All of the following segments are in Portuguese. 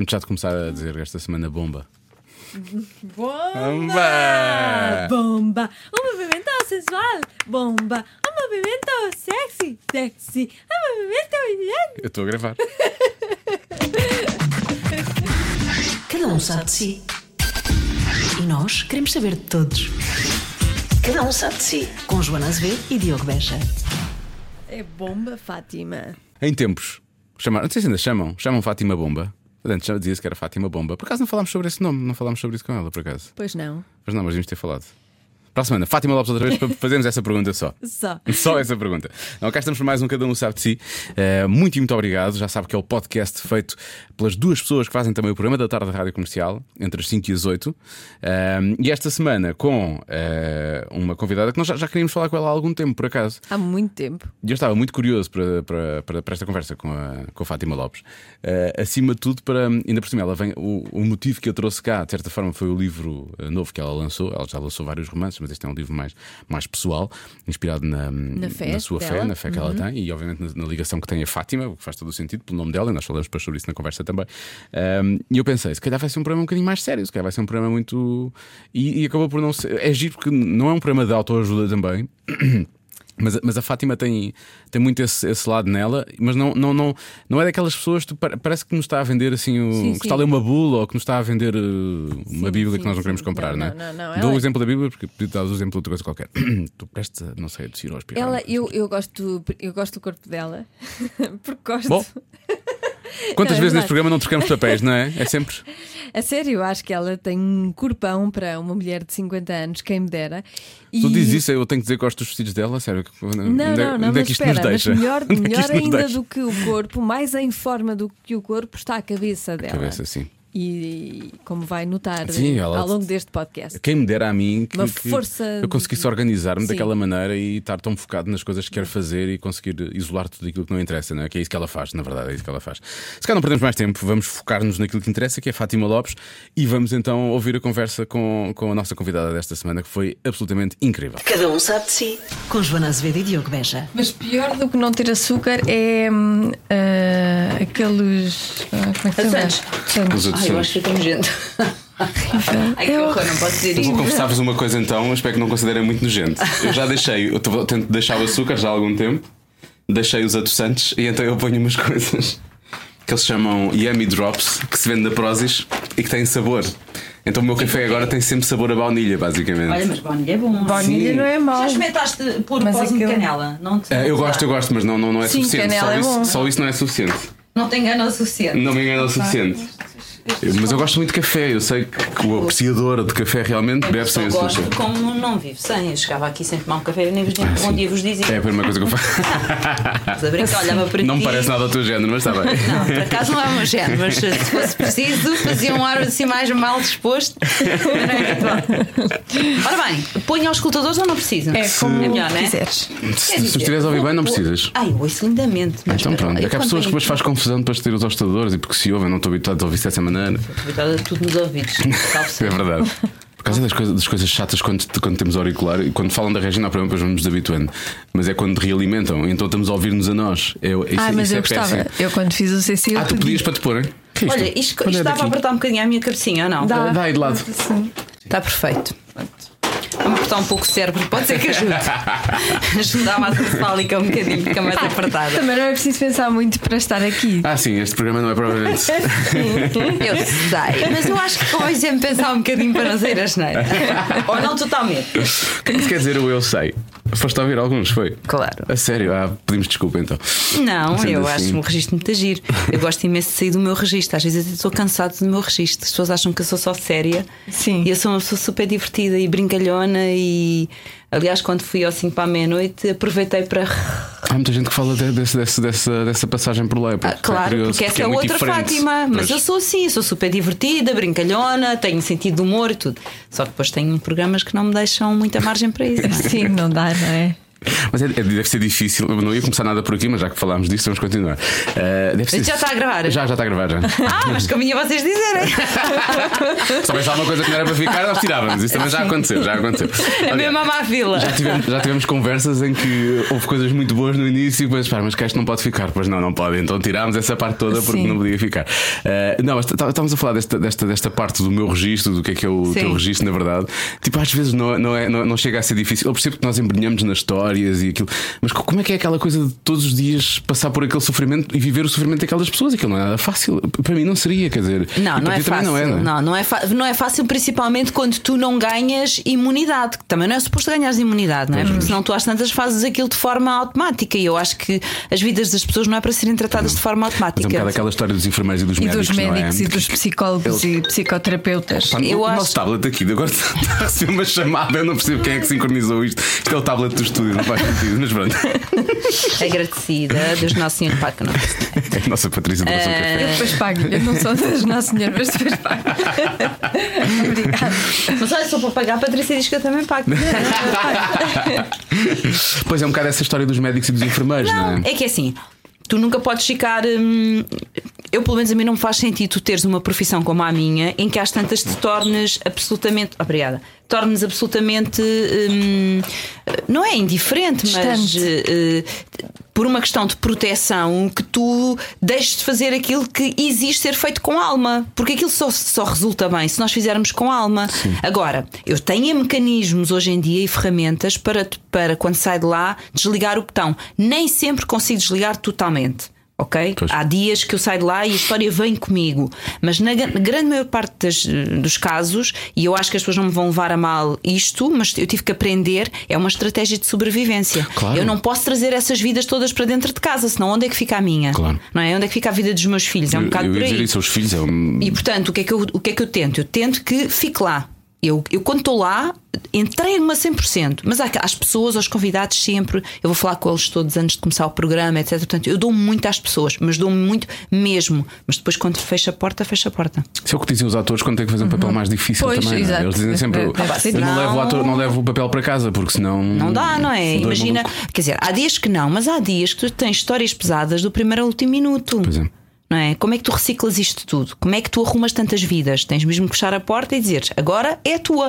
Antes já de começar a dizer esta semana bomba. Bomba! Bomba! Um movimento sensual! Bomba! Um movimento sexy! Sexy! Um movimento Eu estou a gravar. Cada um sabe de si. E nós queremos saber de todos. Cada um sabe de si. Com Joana Azevedo e Diogo Beja. É bomba, Fátima. Em tempos, chamaram, não sei se ainda chamam, chamam Fátima Bomba. Antes já dizia-se que era Fátima Bomba. Por acaso não falámos sobre esse nome, não falámos sobre isso com ela, por acaso. Pois não. Mas não, mas devíamos ter falado. Para a semana, Fátima Lopes outra vez para fazermos essa pergunta só. Só. Só essa pergunta. Não, cá estamos para mais um Cada Um Sabe de Si. Eh, muito e muito obrigado. Já sabe que é o podcast feito pelas duas pessoas que fazem também o programa da tarde da Rádio Comercial, entre as 5 e as 8. Eh, e esta semana com eh, uma convidada que nós já, já queríamos falar com ela há algum tempo, por acaso. Há muito tempo. E eu estava muito curioso para, para, para, para esta conversa com a, com a Fátima Lopes. Eh, acima de tudo, para ainda por cima, ela vem, o, o motivo que eu trouxe cá, de certa forma, foi o livro novo que ela lançou. Ela já lançou vários romances, mas este é um livro mais, mais pessoal, inspirado na, fé sua fé, dela. na fé que ela tem e, obviamente, na, na ligação que tem a Fátima, o que faz todo o sentido, pelo nome dela, e nós falamos depois sobre isso na conversa também. Um, e eu pensei, se calhar vai ser um programa um bocadinho mais sério, se calhar vai ser um programa muito. E, e acabou por não ser. É giro porque não é um programa de autoajuda também. Mas, mas a Fátima tem, tem muito esse, esse lado nela, mas não, não, não, não é daquelas pessoas que pa- parece que nos está a vender assim o, Sim, que está a ler uma bula ou que nos está a vender uh, uma Sim, Bíblia sim, que nós não queremos comprar, não, Não, é? não, não, Dou o ela- exemplo da Bíblia porque podia dar o exemplo de outra coisa qualquer. tu prestes, a, não sei, a tossir ou a. Ela, eu, eu, gosto, eu gosto do corpo dela. Porque gosto. Bom, Quantas é vezes neste programa não trocamos papéis, não é? É sempre. A sério, eu acho que ela tem um corpão para uma mulher de 50 anos, quem me dera. E... Tu dizes isso, eu tenho que dizer que gosto dos vestidos dela, sério. Não, onde, é- não, não, onde é mas que isto espera, nos deixa? melhor, é melhor ainda deixa? do que o corpo, mais em forma do que o corpo, está a cabeça dela. Cabeça, sim. E como vai notar Sim, ela- ao longo deste podcast. Quem me dera a mim que, Uma que força eu conseguisse organizar-me daquela maneira e estar tão focado nas coisas que quero fazer e conseguir isolar tudo aquilo que não interessa, não é? Que é isso que ela faz, na verdade, é isso que ela faz. Se calhar não perdemos mais tempo, vamos focar-nos naquilo que interessa, que é Fátima Lopes, e vamos então ouvir a conversa com, com a nossa convidada desta semana, que foi absolutamente incrível. Cada um sabe de si. Com Joana Azevedo e Diogo Beja. Mas pior do que não ter açúcar é ah, aqueles. ah, como é que se chama? Os Ai, eu acho que é nojento. Ai, que horror, não posso dizer Eu isto. vou confessar-vos uma coisa então, espero que não considerem muito nojento. Eu já deixei, eu tento deixar o açúcar já há algum tempo, deixei os adoçantes e então eu ponho umas coisas que eles chamam Yummy Drops, que se vende na Prozis e que têm sabor. Então o meu café agora tem sempre sabor a baunilha, basicamente. Olha, mas baunilha é bom. Baunilha Sim. não é mau. Já experimentaste pôr Mas pósimo de aquilo- canela? Não, te É, eu gosto, eu gosto, mas não, não, não é Sim, suficiente. canela Só é isso, bom. só isso não é suficiente. Não te engana o suficiente. Não me engano o suficiente. Eu- mas eu gosto muito de café, eu sei que o apreciador de café realmente bebe Só sem gosto açúcar. como não vivo sem. Eu chegava aqui sem tomar um café e nem vos dizia bom dia vos dizia. É a primeira coisa que eu faço. A brincar, olhava para Não ti. me parece nada ao teu género, mas está bem. Não, por acaso não é o meu género, mas se fosse preciso, fazia um ar assim mais mal disposto. É. Ora bem, ponho aos escutadores ou não preciso? É como melhor, não é? quiseres. Se, se estiveres a ouvir bem, não precisas. Ai, eu ouço lindamente. Mas Então pronto, eu é que há pessoas que depois faz confusão depois de ter os hostadores e porque se ouvem, não estou habituado a ouvir dessa maneira. Habituada a tudo nos ouvidos. É verdade. Por causa das coisas, das coisas chatas quando, quando temos auricular e quando falam da Regina, ao programa, depois vamos nos habituando. Mas é quando realimentam, então estamos a ouvir-nos a nós. É, isso, Ah, mas isso eu é gostava. péssimo. Eu quando fiz o CC. Ah, tu pedias para te porem? Que é isto? Olha, isto, isto estava a daqui. apertar um bocadinho a minha cabecinha ou não? Dá. Dá aí de lado. Está perfeito. Vamos apertar um pouco o cérebro, pode ser que ajude. Ajuda a massa cefálica um bocadinho, fica mais apertada. Também não é preciso pensar muito para estar aqui. Ah, sim, este programa não é provavelmente. Eu sei, mas eu acho que convém sempre pensar um bocadinho para não sair a geneira. Ou não totalmente. O que é que isso quer dizer o eu sei? Foste a ouvir alguns, foi? Claro. A sério, ah, pedimos desculpa então. Não, Sendo eu assim. acho um registro muito agir. Eu gosto imenso de sair do meu registro. Às vezes eu estou cansado do meu registro. As pessoas acham que eu sou só séria. Sim. E eu sou uma pessoa super divertida e brincalhona. E aliás, quando fui ao 5 para a meia-noite, aproveitei para. Há muita gente que fala de- desse, desse- dessa, dessa passagem por lá. Ah, porque claro, curioso, porque essa é, muito outra. Fátima. Mas Pois. eu sou assim, sou super divertida, brincalhona, tenho sentido de humor e tudo. Só que depois tenho programas que não me deixam muita margem para isso. é? Sim, não dá, não é? Mas é, é- deve ser difícil. Eu não ia começar nada por aqui, mas já que falámos disso, vamos continuar. Uh, deve ser... Já está a gravar? Já, já está a gravar, já. Ah, mas caminha vocês dizerem. Só pensava uma coisa que não era para ficar, nós tirávamos. Isso também já aconteceu, já aconteceu. É mesmo a má fila. Já tivemos, já tivemos conversas em que houve coisas muito boas no início e depois, pá, mas que isto não pode ficar. Pois não, não pode. Então tirámos essa parte toda porque Sim. não podia ficar. Uh, não, mas tá- estávamos a falar desta, desta, desta parte do meu registro, do que é que é o Sim. teu registro, na verdade. Tipo, às vezes não, não, é, não, não chega a ser difícil. Eu percebo que nós embrenhamos nas histórias e aquilo, mas co- como é que é aquela coisa de todos os dias passar por aquele sofrimento e viver o sofrimento daquelas pessoas? Aquilo não é nada fácil. Para mim não seria, quer dizer. Não, e não é fácil. Não, é, não é? não, não é, não é fácil, principalmente quando tu não ganhas imunidade, que também não é suposto ganhares imunidade, não é? Porque senão tu às tantas fazes aquilo de forma automática. E eu acho que as vidas das pessoas não é para serem tratadas de forma Mas é um automática. bocado aquela história dos enfermeiros e dos E médicos. dos não é? médicos e dos psicólogos e psicoterapeutas. Pá, Eu o acho- nosso tablet aqui agora está a receber uma chamada. Eu não percebo quem é que sincronizou isto. Isto é o tablet do estúdio, não faz sentido, mas pronto. Agradecida dos Nosso Senhor Pai que não É a nossa Patrícia Café. depois pago. Eu não sou das Nossa Senhora, mas depois pago. Obrigada. Mas olha, só para pagar, a Patrícia diz que eu também pago. Pois é, um bocado essa história dos médicos e dos enfermeiros, não, é? É que é assim, tu nunca podes ficar. hum, eu, pelo menos, a mim não me faz sentido tu teres uma profissão como a minha em que às tantas te tornes absolutamente. Obrigada. Tornes absolutamente. hum, não é indiferente, mas. Distante. eh, por uma questão de proteção, que tu deixes de fazer aquilo que existe ser feito com alma. Porque aquilo só, só resulta bem se nós fizermos com alma. Agora, eu tenho mecanismos hoje em dia e ferramentas para, para quando sai de lá, desligar o botão. Nem sempre consigo desligar totalmente. Ok? Pois. Há dias que eu saio de lá e a história vem comigo. Mas na gra- grande maior parte das, dos casos, e eu acho que as pessoas não me vão levar a mal isto, mas eu tive que aprender, é uma estratégia de sobrevivência. Claro. Eu não posso trazer essas vidas todas para dentro de casa, senão onde é que fica a minha? Claro. Não é? Onde é que fica a vida dos meus filhos? É um Eu- bocado eu por aí. isso filhos. É um... E portanto, o que é que eu, o que é que eu tento? Eu tento que fique lá. Eu, eu quando estou lá, entrei-me a 100%. Mas há, às pessoas, aos convidados, sempre. Eu vou falar com eles todos antes de começar o programa, etc. Portanto, eu dou muito às pessoas, mas dou-me muito mesmo. Mas depois, quando fecha a porta, fecha a porta. Isso é o que dizem os atores quando têm que fazer um papel mais difícil Pois, também. não é? exato. Eles dizem sempre: Deve- deve ser. eu não, levo o ator, não levo o papel para casa, porque senão. Não dá, não é? Imagina, maluco. quer dizer, há dias que não, mas há dias que tu tens histórias pesadas do primeiro ao último minuto. Pois é. Não é? Como é que tu reciclas isto tudo? Como é que tu arrumas tantas vidas? Tens mesmo que fechar a porta e dizer agora é a tua.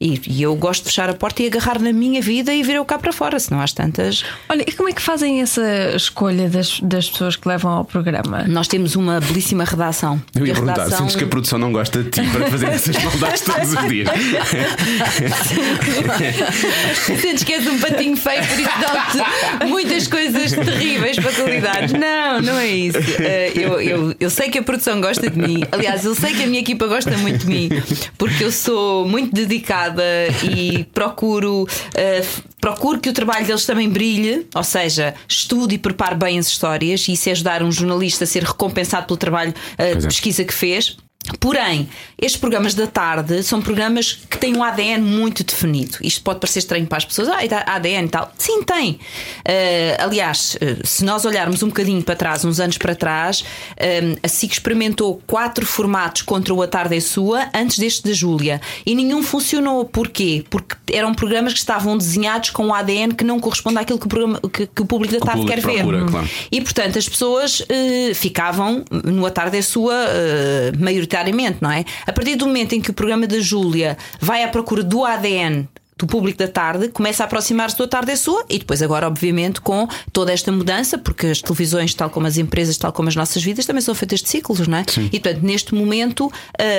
E, e eu gosto de fechar a porta e agarrar na minha vida e vir eu cá para fora, senão às tantas. Olha, e como é que fazem essa escolha das, das pessoas que levam ao programa? Nós temos uma belíssima redação. Eu ia perguntar: redação- sentes que a produção não gosta de ti para fazer essas maldades todos os dias? Sentes que és um patinho feio, por isso dão-te muitas coisas terríveis para tu lidares. Não, não é isso. Eh, eu, eu, eu sei que a produção gosta de mim. Aliás, eu sei que a minha equipa gosta muito de mim, porque eu sou muito dedicada e procuro, eh, procuro que o trabalho deles também brilhe, ou seja, estudo e preparo bem as histórias, e isso é ajudar um jornalista a ser recompensado pelo trabalho Pois de é. pesquisa que fez. Porém, estes programas da tarde são programas que têm um ADN muito definido. Isto pode parecer estranho para as pessoas. Ah, ADN e tal. Sim, tem. Eh, aliás, eh, se nós olharmos um bocadinho para trás, uns anos para trás, eh, a SIC experimentou quatro formatos contra o A Tarde é Sua antes deste da Júlia. E nenhum funcionou. Porquê? Porque eram programas que estavam desenhados com um ADN que não corresponde àquilo que o, programa- que- que o público da tarde público quer ver. procura, claro. E portanto as pessoas eh, ficavam no A Tarde é Sua eh, maioritariamente, não é? A partir do momento em que o programa da Júlia vai à procura do ADN do público da tarde, começa a aproximar-se do A Tarde é Sua e depois agora obviamente com toda esta mudança, porque as televisões, tal como as empresas, tal como as nossas vidas, também são feitas de ciclos, não é? E portanto neste momento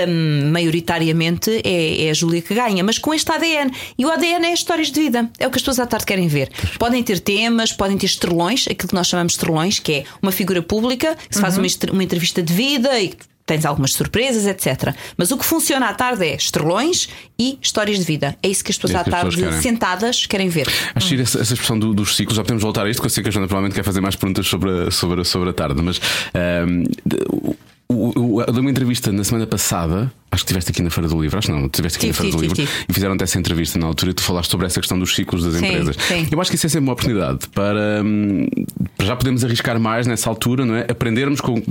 hum, maioritariamente é, é a Júlia que ganha, mas com este ADN e o ADN é histórias de vida, é o que as pessoas à tarde querem ver. Podem ter temas, podem ter estrelões, aquilo que nós chamamos de estrelões, que é uma figura pública que se faz uma, estre- uma entrevista de vida e que tens algumas surpresas, etc. Mas o que funciona à tarde é estrelões e histórias de vida. É isso que as pessoas É à que tarde pessoas querem. sentadas querem ver. Acho que essa, essa expressão do- dos ciclos, já podemos voltar a isto, porque eu sei que a Joana provavelmente quer fazer mais perguntas sobre a, sobre a, sobre a tarde, mas o- o- eu dei uma entrevista na semana passada, acho que estiveste aqui na Feira do Livro, acho que não, estiveste aqui Tive, na Feira do tive, Livro e fizeram-te essa entrevista na altura e tu falaste sobre essa questão dos ciclos das Sim, empresas. sim. Eu acho que isso é sempre uma oportunidade para, hum, para já podermos arriscar mais nessa altura, não é? Aprendermos com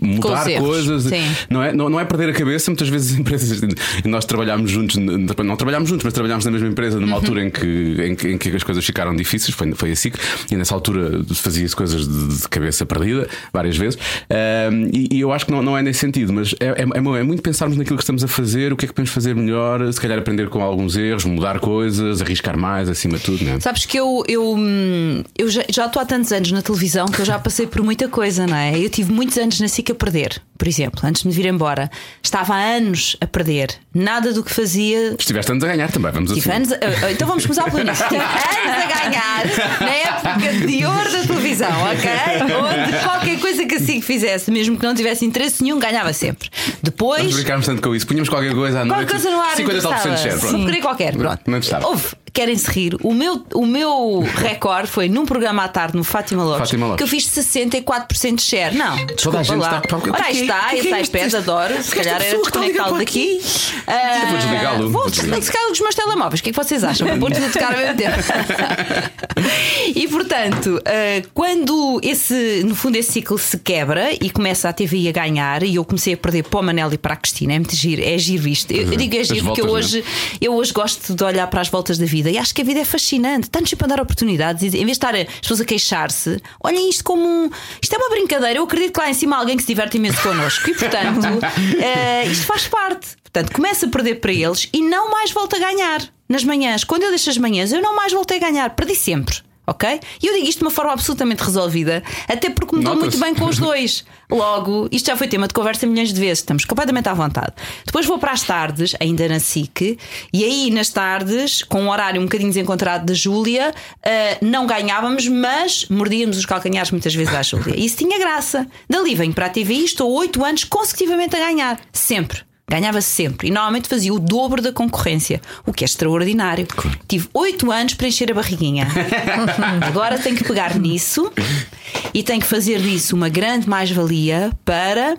mudar erros, coisas. sim. Não é, não, não é perder a cabeça. Muitas vezes as empresas. Nós trabalhámos juntos, não trabalhámos juntos, mas trabalhámos na mesma empresa numa altura em que, em, que, em que as coisas ficaram difíceis. Foi, foi assim. E nessa altura fazia-se coisas de, de cabeça perdida, várias vezes. Ahm, e, e eu acho que não, não é nesse sentido, mas é, é, é muito pensarmos naquilo que estamos a fazer, o que é que podemos fazer melhor, se calhar aprender com alguns erros, mudar coisas, arriscar mais, acima de tudo. Não é? Sabes que eu, eu, hum, eu já, já estou há tantos anos na televisão que eu já passei por muita coisa, não é? Eu tive muitos anos na SIC a perder, por exemplo, antes de me vir embora. Estava há anos a perder. Nnada do que fazia. Estiveste anos a ganhar também, vamos assumir. anos a- então vamos começar pelo início. Anos a ganhar na época de ouro da televisão, ok? Onde qualquer coisa que a SIC fizesse, mesmo que não tivesse interesse nenhum, ganhava sempre. Nós Depois. brincámos tanto com isso, punhamos qualquer coisa à Qualquer noite. coisa no ar 50 e tal por cento de share, Sim. pronto. Porcaria qualquer, pronto. Não interessava. Houve, querem-se rir. O meu, o meu recorde foi num programa à tarde no Fátima Lopes, Fátima Lopes. que eu fiz 64% de share. Não, desculpa a gente lá. está- Ora, aí está, que- esse que é iPad adoro. Se calhar era pessoa que está a ligar desconectá-lo daqui. Eu vou desligá-lo, Ah, vou desligar. os meus telemóveis. O que é que vocês acham? Vou tudo a tocar ao mesmo tempo. e portanto, ah, quando esse, no fundo, esse ciclo se quebra e começa a TV a ganhar, e eu comecei a perder para o Manel e para a Cristina, é muito giro, é giro isto. Eu, eu digo é giro porque eu hoje, eu hoje gosto de olhar para as voltas da vida e acho que a vida é fascinante. Está-nos sempre a dar oportunidades e em vez de estar as pessoas a queixar-se, olhem isto como um. Isto é uma brincadeira. Eu acredito que lá em cima há alguém que se diverte imenso connosco e, portanto, eh, isto faz parte. Portanto, começa a perder para eles e não mais volta a ganhar. Nas manhãs, quando eu deixo as manhãs, eu não mais voltei a ganhar. Perdi sempre. Ok? E eu digo isto de uma forma absolutamente resolvida, até porque me dou muito bem com os dois. Logo, isto já foi tema de conversa milhões de vezes, estamos completamente à vontade. Depois vou para as tardes, ainda na SIC, e aí nas tardes, com um horário um bocadinho desencontrado da Júlia, ah, não ganhávamos, mas mordíamos os calcanhares muitas vezes à Júlia. E isso tinha graça. Dali venho para a TV e estou oito anos consecutivamente a ganhar. Sempre. Ganhava sempre e normalmente fazia o dobro da concorrência, o que é extraordinário. Tive oito anos para encher a barriguinha. Agora tenho que pegar nisso e tenho que fazer disso uma grande mais-valia para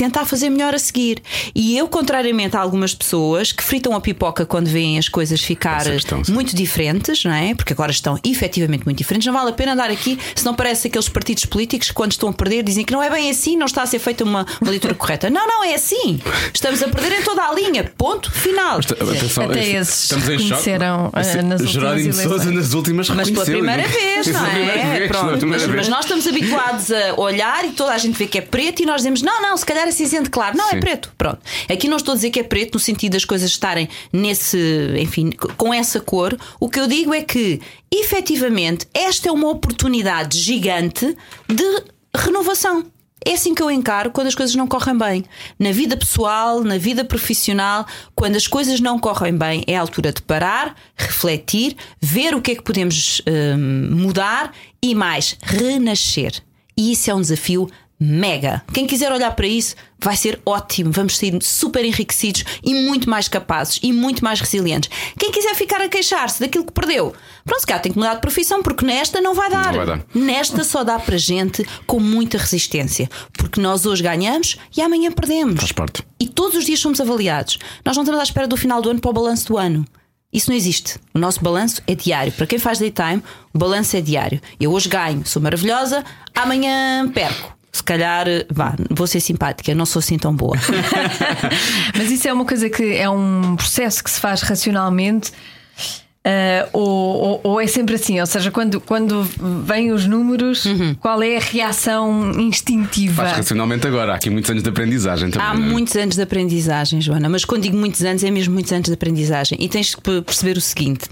tentar fazer melhor a seguir. E eu, contrariamente a algumas pessoas que fritam a pipoca quando veem as coisas ficar questão, muito diferentes, não é? Porque agora estão efetivamente muito diferentes. Não vale a pena andar aqui se não parece aqueles partidos políticos que, quando estão a perder, dizem que não é bem assim, não está a ser feita uma, uma leitura correta. Não, não, é assim. Estamos a perder em toda a linha. Ponto final. Atenção, Até esses estamos em choque. reconheceram, eh, nas de Souza nas últimas Mas pela reconheceu, primeira não- vez, não primeira é? vez, Pronto. primeira Mas, mas nós estamos habituados a olhar e toda a gente vê que é preto e nós dizemos: não, não, se calhar é cinzento claro. Não, Sim. é preto. Pronto. Aqui não estou a dizer que é preto no sentido das coisas estarem nesse, enfim, com essa cor. O que eu digo é que, efetivamente, esta é uma oportunidade gigante de renovação. É assim que eu encaro quando as coisas não correm bem. Na vida pessoal, na vida profissional, quando as coisas não correm bem, é a altura de parar, refletir, ver o que é que podemos hum, mudar e mais, renascer. E isso é um desafio mega. Quem quiser olhar para isso vai ser ótimo. Vamos sair super enriquecidos e muito mais capazes e muito mais resilientes. Quem quiser ficar a queixar-se daquilo que perdeu, pronto, se calhar tem que mudar de profissão, porque nesta não vai dar. Não vai dar. Nesta só dá para gente com muita resistência. Porque nós hoje ganhamos e amanhã perdemos. Faz parte. E todos os dias somos avaliados. Nós não estamos à espera do final do ano para o balanço do ano. Isso não existe. O nosso balanço é diário. Para quem faz daytime, o balanço é diário. Eu hoje ganho, sou maravilhosa, amanhã perco. Se calhar, vá, vou ser simpática, não sou assim tão boa. Mas isso é uma coisa que é um processo que se faz racionalmente. ah, ou, ou- ou é sempre assim? Ou seja, quando, quando vêm os números, Uhum. qual é a reação instintiva? Faz racionalmente agora. Há aqui muitos anos de aprendizagem também. Há não é? muitos anos de aprendizagem, Joana, mas quando digo muitos anos, é mesmo muitos anos de aprendizagem. E tens que pe- perceber o seguinte.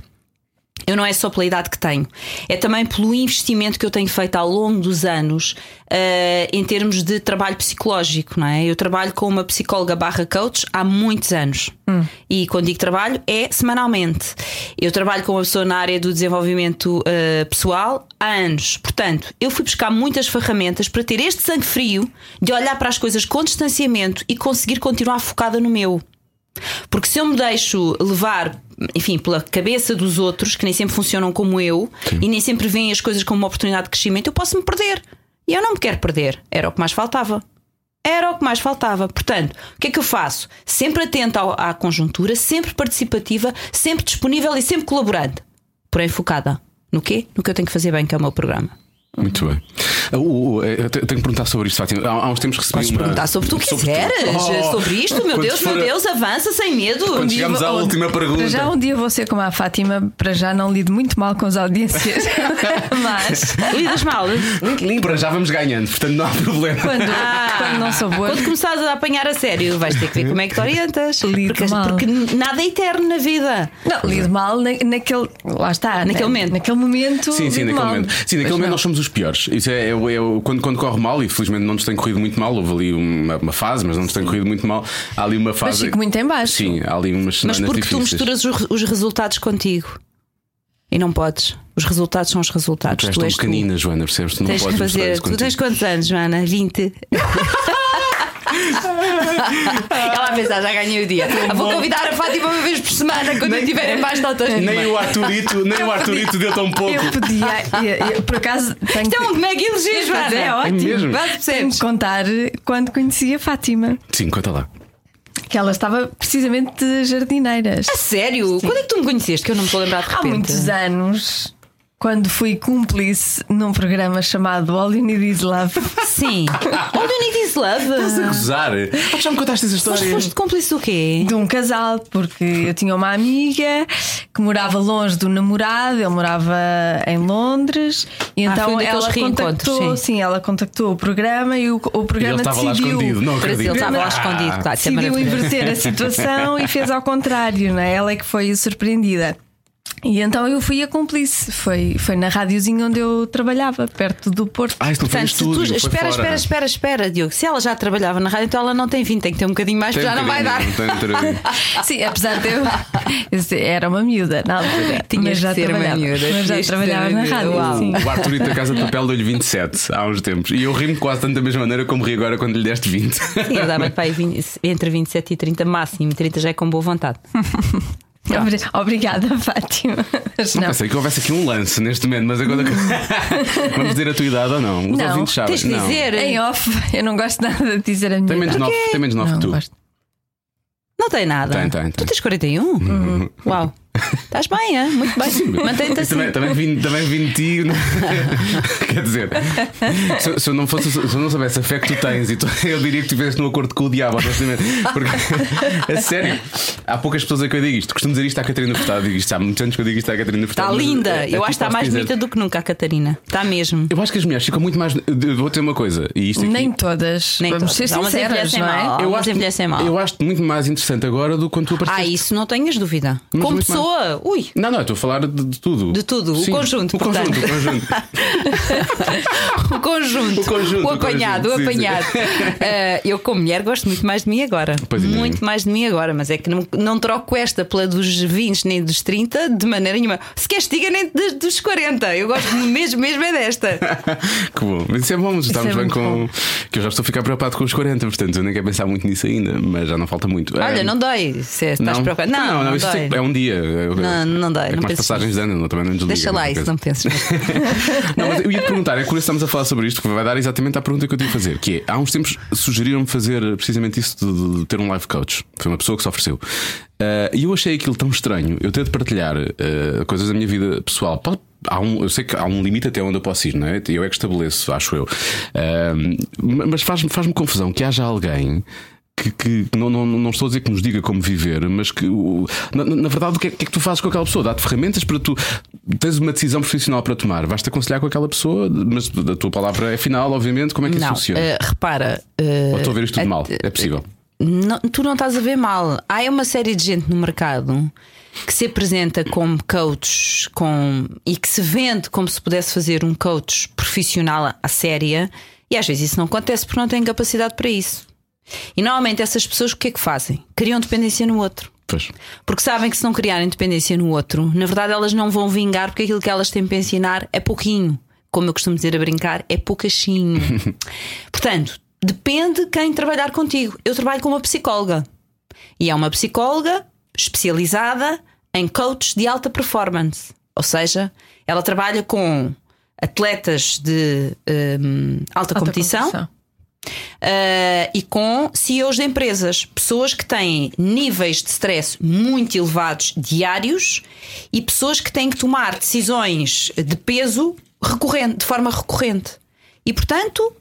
Eu não é só pela idade que tenho, é também pelo investimento que eu tenho feito ao longo dos anos eh, em termos de trabalho psicológico, não é? Eu trabalho com uma psicóloga barra coach há muitos anos. E quando digo trabalho, é semanalmente. Eu trabalho com uma pessoa na área do desenvolvimento eh, pessoal há anos. Portanto, eu fui buscar muitas ferramentas para ter este sangue frio de olhar para as coisas com distanciamento e conseguir continuar focada no meu. Porque se eu me deixo levar, enfim, pela cabeça dos outros, que nem sempre funcionam como eu e nem sempre veem as coisas como uma oportunidade de crescimento, eu posso me perder. E eu não me quero perder. Era o que mais faltava. Era o que mais faltava. Portanto, o que é que eu faço? Sempre atenta à conjuntura, sempre participativa, sempre disponível e sempre colaborante. Porém, focada. No quê? No que eu tenho que fazer bem, que é o meu programa. Muito bem. O- o- eu te- tenho que perguntar sobre isto, Fátima. Há, há uns tempos recebi Podes uma. perguntar sobre o que tu sobre quiseres. Oh, Sobre isto, meu Deus, for meu Deus, avança sem medo. Quando chegamos à última Para pergunta. já um dia vou ser como a Fátima, para já não lido muito mal com as audiências. Mas Lidas mal. Muito limpo. Para já vamos ganhando, portanto não há problema. quando, Ah. quando não sou boa. Quando começares a apanhar a sério, vais ter que ver como é que te orientas. Lido Porque, mal. porque nada é eterno na vida. Não, lido mal na, naquele. Lá está. Naquele na- momento. Naquele momento. Sim, sim, naquele mal. momento. Sim, naquele Pois momento não. nós somos os piores. Isso é, é, é quando, quando corre mal, e felizmente não nos tem corrido muito mal, houve ali uma, uma fase, mas não nos tem corrido muito mal. Há ali uma fase. fico muito em baixo. Sim, há ali umas Mas porque tu difíceis. misturas os, os resultados contigo. E não podes. Os resultados são os resultados. Tu és tu tão és tu. pequenina, Joana, percebes? Tu não Tens que podes misturar fazer. Tu tens quantos anos, Joana? 20. Ela a pensar, já ganhei o dia. Ah, vou convidar a Fátima uma vez por semana quando eu estiver em baixo da autoestima. Nem o Arturito, nem o Arturito deu tão pouco. Eu podia. eu- eu, por acaso, tenho Isto é um que. mega elogio, Joana. é ótimo. mesmo? Tenho contar quando conheci a Fátima, Sim, conta lá. que ela estava precisamente de jardineiras. A sério? Quando é que tu me conheceste? Que eu não me estou a lembrar de Há repente. muitos anos, quando fui cúmplice num programa chamado All You Need Is Love. Sim. All you need is love. Estás a gozar? Ah, já me contaste essa Mas história. foste cúmplice do quê? De um casal, porque eu tinha uma amiga que morava longe do namorado, ele morava em Londres, e Ah, então daqueles ela contactou, sim. sim. ela contactou o programa e o, o E ele programa estava lá decidiu. escondido, não acredito. ele estava lá Ah, escondido, claro. é decidiu inverter a situação e fez ao contrário, não é? Ela é que foi surpreendida. E então eu fui a cúmplice. Foi, foi na rádiozinha onde eu trabalhava, perto do Porto. Ah, foi no Portanto, tu, estúdio, foi espera, espera, espera, espera, Diogo. Se ela já trabalhava na rádio, então ela não tem fim, tem que ter um bocadinho mais, Tem porque já não vai dar. Sim, apesar de eu, eu era uma miúda na altura. Tinhas mas já ser uma miúda, Mas já trabalhava na rádio. Uau. O Arturito da Casa de Papel deu-lhe 27 há uns tempos. E eu rimo quase tanto da mesma maneira como ri agora quando lhe deste 20. Sim, eu aí 20 entre 27 e 30 máximo. 30 já é com boa vontade. Obri- Obrigada, Fátima. Mas não. Pensei que houvesse aqui um lance neste momento, mas agora. Vamos dizer a tua idade ou não? Os Não, ouvintes sabem. Tens de não. dizer. Em off, eu não gosto nada de dizer a minha Tem menos idade. 9 tem menos nove Não, que tu. gosto. Não tem nada. Tem, tem, Tu tem. tens 41? Uau. Estás bem, é? Muito bem. Mantém-te assim. Também, também, vim, também vim de ti. né? Quer dizer, se, se eu não fosse, se eu não soubesse a fé que tu tens, eu diria que estivesse no acordo com o diabo. Porque, a sério, há poucas pessoas a que eu digo isto. Costumo dizer isto à Catarina Furtado. Digo isto há muitos anos que eu digo isto à Catarina Furtado. Está linda. é, é Eu acho que está mais bonita do que nunca a Catarina. Está mesmo. Eu acho que as mulheres ficam muito mais. Vou ter uma coisa, e isto aqui. Nem todas. Nem Vamos todas. ser envelhecem não é? mal. eu acho, mal. eu acho muito mais interessante agora do que quando tu apareceste. Ah, isso não tenhas dúvida. Mas Como muito pessoa, ui. Não, não, estou a falar de, de tudo. De tudo, o Sim, conjunto, O conjunto, portanto. o conjunto. O conjunto. O conjunto, O o apanhado, o conjunto, sim, sim. apanhado. Eh, eu, como mulher, gosto muito mais de mim agora. Pois é. muito mais de mim agora. Mas é que não, não troco esta pela dos 20 nem dos 30 de maneira nenhuma. Se queres, diga nem de- dos 40. Eu gosto mesmo, mesmo é desta. que bom. Mas isso é bom, estamos é bem com. bom. Que eu já estou a ficar preocupado com os 40, portanto eu nem quero pensar muito nisso ainda, mas já não falta muito. Olha, É, não dói. Se estás preocupado. Não, não, não, isso dói. é um dia. Não, não dói, É não passagens de ano, não, também não desliga. Deixa lá isso, não penses. Não, mas eu ia te perguntar, é curioso estamos a falar sobre isto, que vai dar exatamente à pergunta que eu tive a fazer, que é, há uns tempos sugeriram-me fazer precisamente isso de, de ter um life coach. Foi uma pessoa que se ofereceu. Ah, E eu achei aquilo tão estranho, eu de partilhar ah, coisas da minha vida pessoal. Pode- Há um, eu sei que há um limite até onde eu posso ir, não é? Eu é que estabeleço, acho eu. Ah, mas faz-me faz confusão que haja alguém que, que não, não, não estou a dizer que nos diga como viver, mas que na, na verdade o que, é, que é que tu fazes com aquela pessoa? Dá-te ferramentas para tu tens uma decisão profissional para tomar, vais-te aconselhar com aquela pessoa, mas a tua palavra é final, obviamente, como é que isso Não, funciona? eh, repara. Ou estou a ver isto tudo a- mal? É possível. Não, tu não estás a ver mal. Há uma série de gente no mercado que se apresenta como coach com, e que se vende como se pudesse fazer um coach profissional à séria, e às vezes isso não acontece porque não têm capacidade para isso. E normalmente essas pessoas o que é que fazem? Criam dependência no outro. Pois. Porque sabem que se não criarem dependência no outro, na verdade elas não vão vingar porque aquilo que elas têm para ensinar é pouquinho. Como eu costumo dizer a brincar, é poucachinho. Portanto, depende quem trabalhar contigo. Eu trabalho com uma psicóloga. E é uma psicóloga especializada em coaches de alta performance. Ou seja, ela trabalha com atletas de hum, alta, Alta competição, competição. Uh, e com CEOs de empresas, pessoas que têm níveis de stress muito elevados diários e pessoas que têm que tomar decisões de peso recorrente, de forma recorrente. E portanto,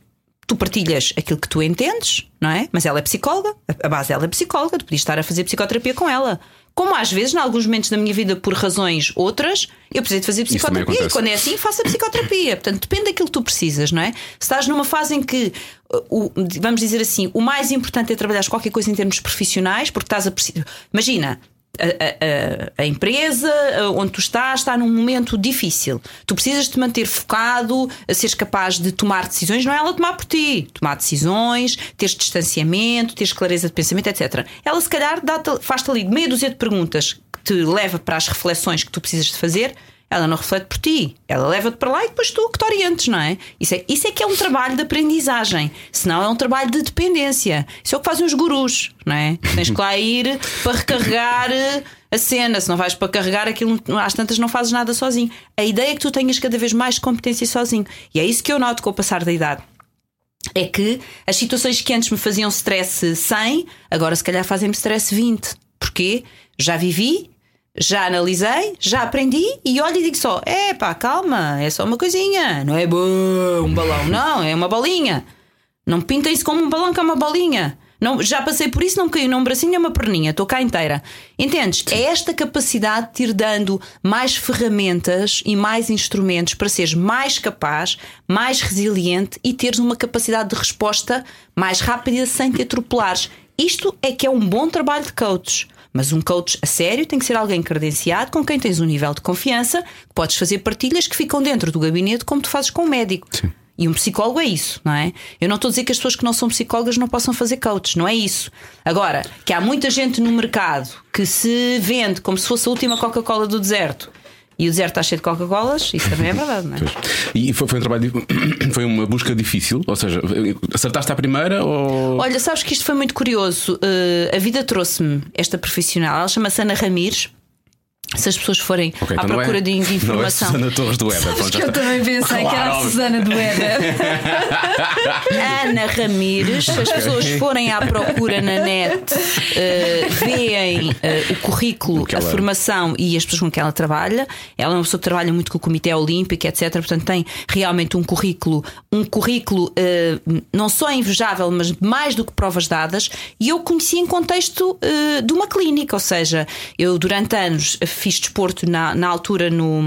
tu partilhas aquilo que tu entendes, não é? Mas ela é psicóloga, a base dela é psicóloga, tu podias estar a fazer psicoterapia com ela. Como às vezes, em alguns momentos da minha vida, por razões outras, eu precisei de fazer psicoterapia. E quando é assim, faça psicoterapia. Portanto, depende daquilo que tu precisas, não é? Se estás numa fase em que, uh, o- vamos dizer assim, o mais importante é trabalhar qualquer coisa em termos profissionais, porque estás a precisar. Imagina. A, a- empresa onde tu estás está num momento difícil. Tu precisas te manter focado, a seres capaz de tomar decisões, não é ela tomar por ti. Tomar decisões, teres distanciamento, teres clareza de pensamento, etc. Ela, se calhar, faz-te ali meia dúzia de perguntas que te leva para as reflexões que tu precisas de fazer ela não reflete por ti. Ela leva-te para lá e depois tu que te orientes, não é? Isso, é? isso é que é um trabalho de aprendizagem. Senão é um trabalho de dependência. Isso é o que fazem os gurus, não é? Tens que lá ir para recarregar eh, a cena. Se não vais para carregar aquilo, às tantas não fazes nada sozinho. A ideia é que tu tenhas cada vez mais competência sozinho. E é isso que eu noto com o passar da idade. É que as situações que antes me faziam stress 100, agora se calhar fazem-me stress 20. Porquê? Já vivi, já analisei, já aprendi e olho e digo só: é pá, calma, é só uma coisinha, não é bom, um balão, não, é uma bolinha. Não pintem isso como um balão que é uma bolinha. Não, já passei por isso, não me caiu nem um bracinho nem uma perninha, estou cá inteira. Entendes? É esta capacidade de te ir dando mais ferramentas e mais instrumentos para seres mais capaz, mais resiliente e teres uma capacidade de resposta mais rápida sem te atropelares. Isto é que é um bom trabalho de coach. Mas um coach a sério tem que ser alguém credenciado, com quem tens um nível de confiança, que podes fazer partilhas que ficam dentro do gabinete, como tu fazes com um médico. Sim. E um psicólogo é isso, não é? Eu não estou a dizer que as pessoas que não são psicólogas não possam fazer coaches, não é isso. Agora, que há muita gente no mercado que se vende como se fosse a última Coca-Cola do deserto e o deserto está cheio de Coca-Colas, isso também é verdade, não é? E foi, foi um trabalho, foi uma busca difícil, ou seja, acertaste à primeira ou. Olha, sabes que isto foi muito curioso. Uh, a vida trouxe-me esta profissional, ela chama-se Ana Ramires. Se as pessoas forem Ok, à então procura é- de, de Não é informação. Susana Torres do pronto, Que eu também pensei que era Claro, a. Susana do. Ana Ramires, se as pessoas forem à procura na net, uh, veem uh, o currículo, a ela- formação e as pessoas com que ela trabalha. Ela é uma pessoa que trabalha muito com o Comitê Olímpico, etc. Portanto, tem realmente um currículo, um currículo uh, não só invejável, mas mais do que provas dadas. E eu conheci em contexto de uma clínica, ou seja, eu durante anos fiz desporto na, na altura no,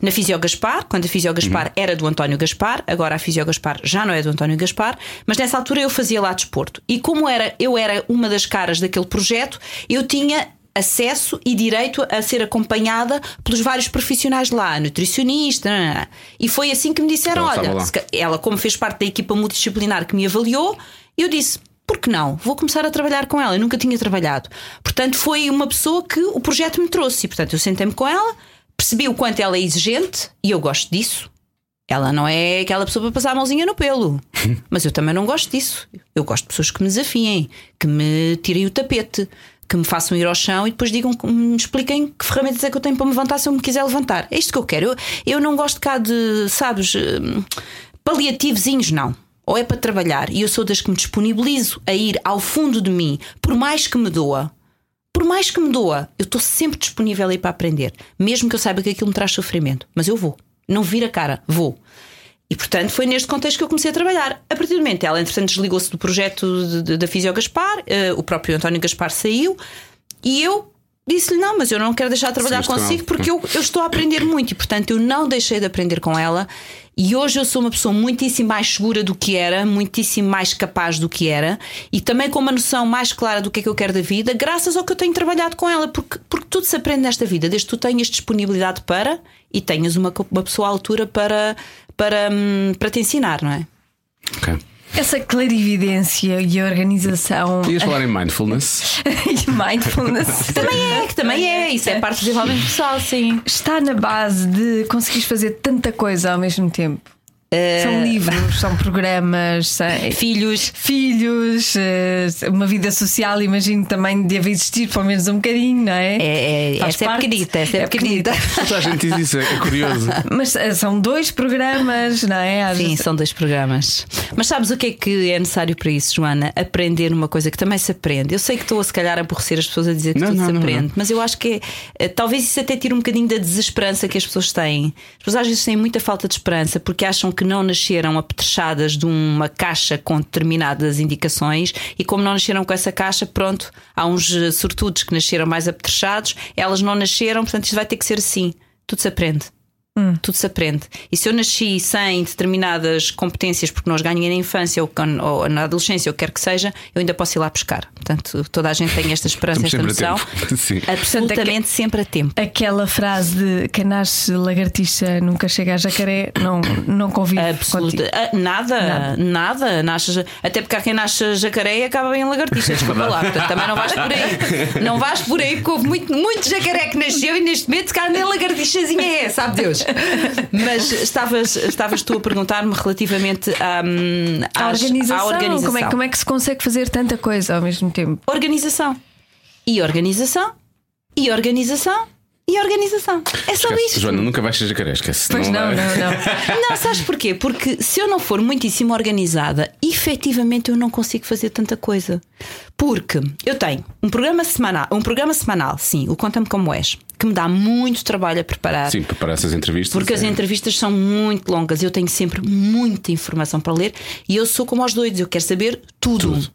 na Fisio Gaspar, quando a Fisio Gaspar era do António Gaspar, agora a Fisio Gaspar já não é do António Gaspar, mas nessa altura eu fazia lá desporto. E como era, eu era uma das caras daquele projeto, eu tinha acesso e direito a ser acompanhada pelos vários profissionais lá, nutricionista, nananã. e foi assim que me disseram: Ela olha, ela, como fez parte da equipa multidisciplinar que me avaliou, eu disse. Por que não? Vou começar a trabalhar com ela. Eu nunca tinha trabalhado. Portanto, foi uma pessoa que o projeto me trouxe. E, portanto, eu sentei-me com ela, percebi o quanto ela é exigente e eu gosto disso. Ela não é aquela pessoa para passar a mãozinha no pelo. Mas eu também não gosto disso. Eu gosto de pessoas que me desafiem, que me tirem o tapete, que me façam ir ao chão e depois digam, me expliquem que ferramentas é que eu tenho para me levantar se eu me quiser levantar. É isto que eu quero. Eu, eu não gosto cá de, sabes, hum, paliativozinhos, não. Ou é para trabalhar e eu sou das que me disponibilizo a ir ao fundo de mim, por mais que me doa. Por mais que me doa, eu estou sempre disponível a ir para aprender, mesmo que eu saiba que aquilo me traz sofrimento. Mas eu vou, não vira a cara, vou. E portanto foi neste contexto que eu comecei a trabalhar. A partir do momento, ela entretanto desligou-se do projeto de- de- da Fisio Gaspar, eh, o próprio António Gaspar saiu e eu disse-lhe: Não, mas eu não quero deixar de trabalhar com consigo porque eu, eu estou a aprender muito e portanto eu não deixei de aprender com ela. E hoje eu sou uma pessoa muitíssimo mais segura do que era, muitíssimo mais capaz do que era e também com uma noção mais clara do que é que eu quero da vida, graças ao que eu tenho trabalhado com ela, porque, porque tudo se aprende nesta vida, desde que tu tenhas disponibilidade para e tenhas uma, uma pessoa à altura para, para, hum, para te ensinar, não é? Ok. Essa clarividência e organização Ias falar em mindfulness. e mindfulness Também é, que também é, isso é parte do desenvolvimento pessoal, sim. está na base de conseguires fazer tanta coisa ao mesmo tempo. São livros, são programas, são- Filhos. filhos, eh, uma vida social, imagino também deve existir pelo menos um bocadinho, não é? É, é, Faz essa é parte. pequenita, essa é, É pequenita. Toda a gente diz isso, é curioso. Mas eh, são dois programas, não é? Às Sim, vezes- são dois programas. Mas sabes o que é que é necessário para isso, Joana? Aprender uma coisa que também se aprende. Eu sei que estou a se calhar a aborrecer as pessoas a dizer que Não, tudo não, se aprende, não. mas eu acho que é, eh, talvez isso até tire um bocadinho da desesperança que as pessoas têm. As pessoas às vezes têm muita falta de esperança porque acham que não nasceram apetrechadas de uma caixa com determinadas indicações e como não nasceram com essa caixa, pronto, há uns eh, sortudos que nasceram mais apetrechados, elas não nasceram, portanto isto vai ter que ser assim. Tudo se aprende. Tudo se aprende. E se eu nasci sem determinadas competências, porque não as ganhei na infância ou, ou na adolescência, ou quer que seja, eu ainda posso ir lá buscar. Portanto, toda a gente tem esta esperança, esta noção. Absolutamente sempre a tempo. Aquela frase de quem nasce lagartixa nunca chega a jacaré, não, não convido Absoluta. Ah, nada, nada, Nasce, até porque há quem nasce jacaré e acaba em lagartixa. Desculpa lá, portanto, também não vais por aí. Não vais por aí, porque houve muito, muito jacaré que nasceu e neste momento, se calhar, nem lagartixazinha é, sabe Deus. Mas estavas, estavas tu a perguntar-me relativamente hum, A às- organização, à organização. Como, é, como é que se consegue fazer tanta coisa ao mesmo tempo? Organização. E organização. E organização. E organização. É só Esquece. isto. Joana, nunca vais ser jacaré, esquece. Pois não, vai- não, não. Não, sabes porquê? Porque se eu não for muitíssimo organizada, efetivamente eu não consigo fazer tanta coisa. Porque eu tenho um programa semanal, um programa semanal, sim, o Conta-me Como És, que me dá muito trabalho a preparar. Sim, preparar essas entrevistas. Porque as é- entrevistas são muito longas, eu tenho sempre muita informação para ler e eu sou como aos doidos, eu quero saber tudo. Tudo.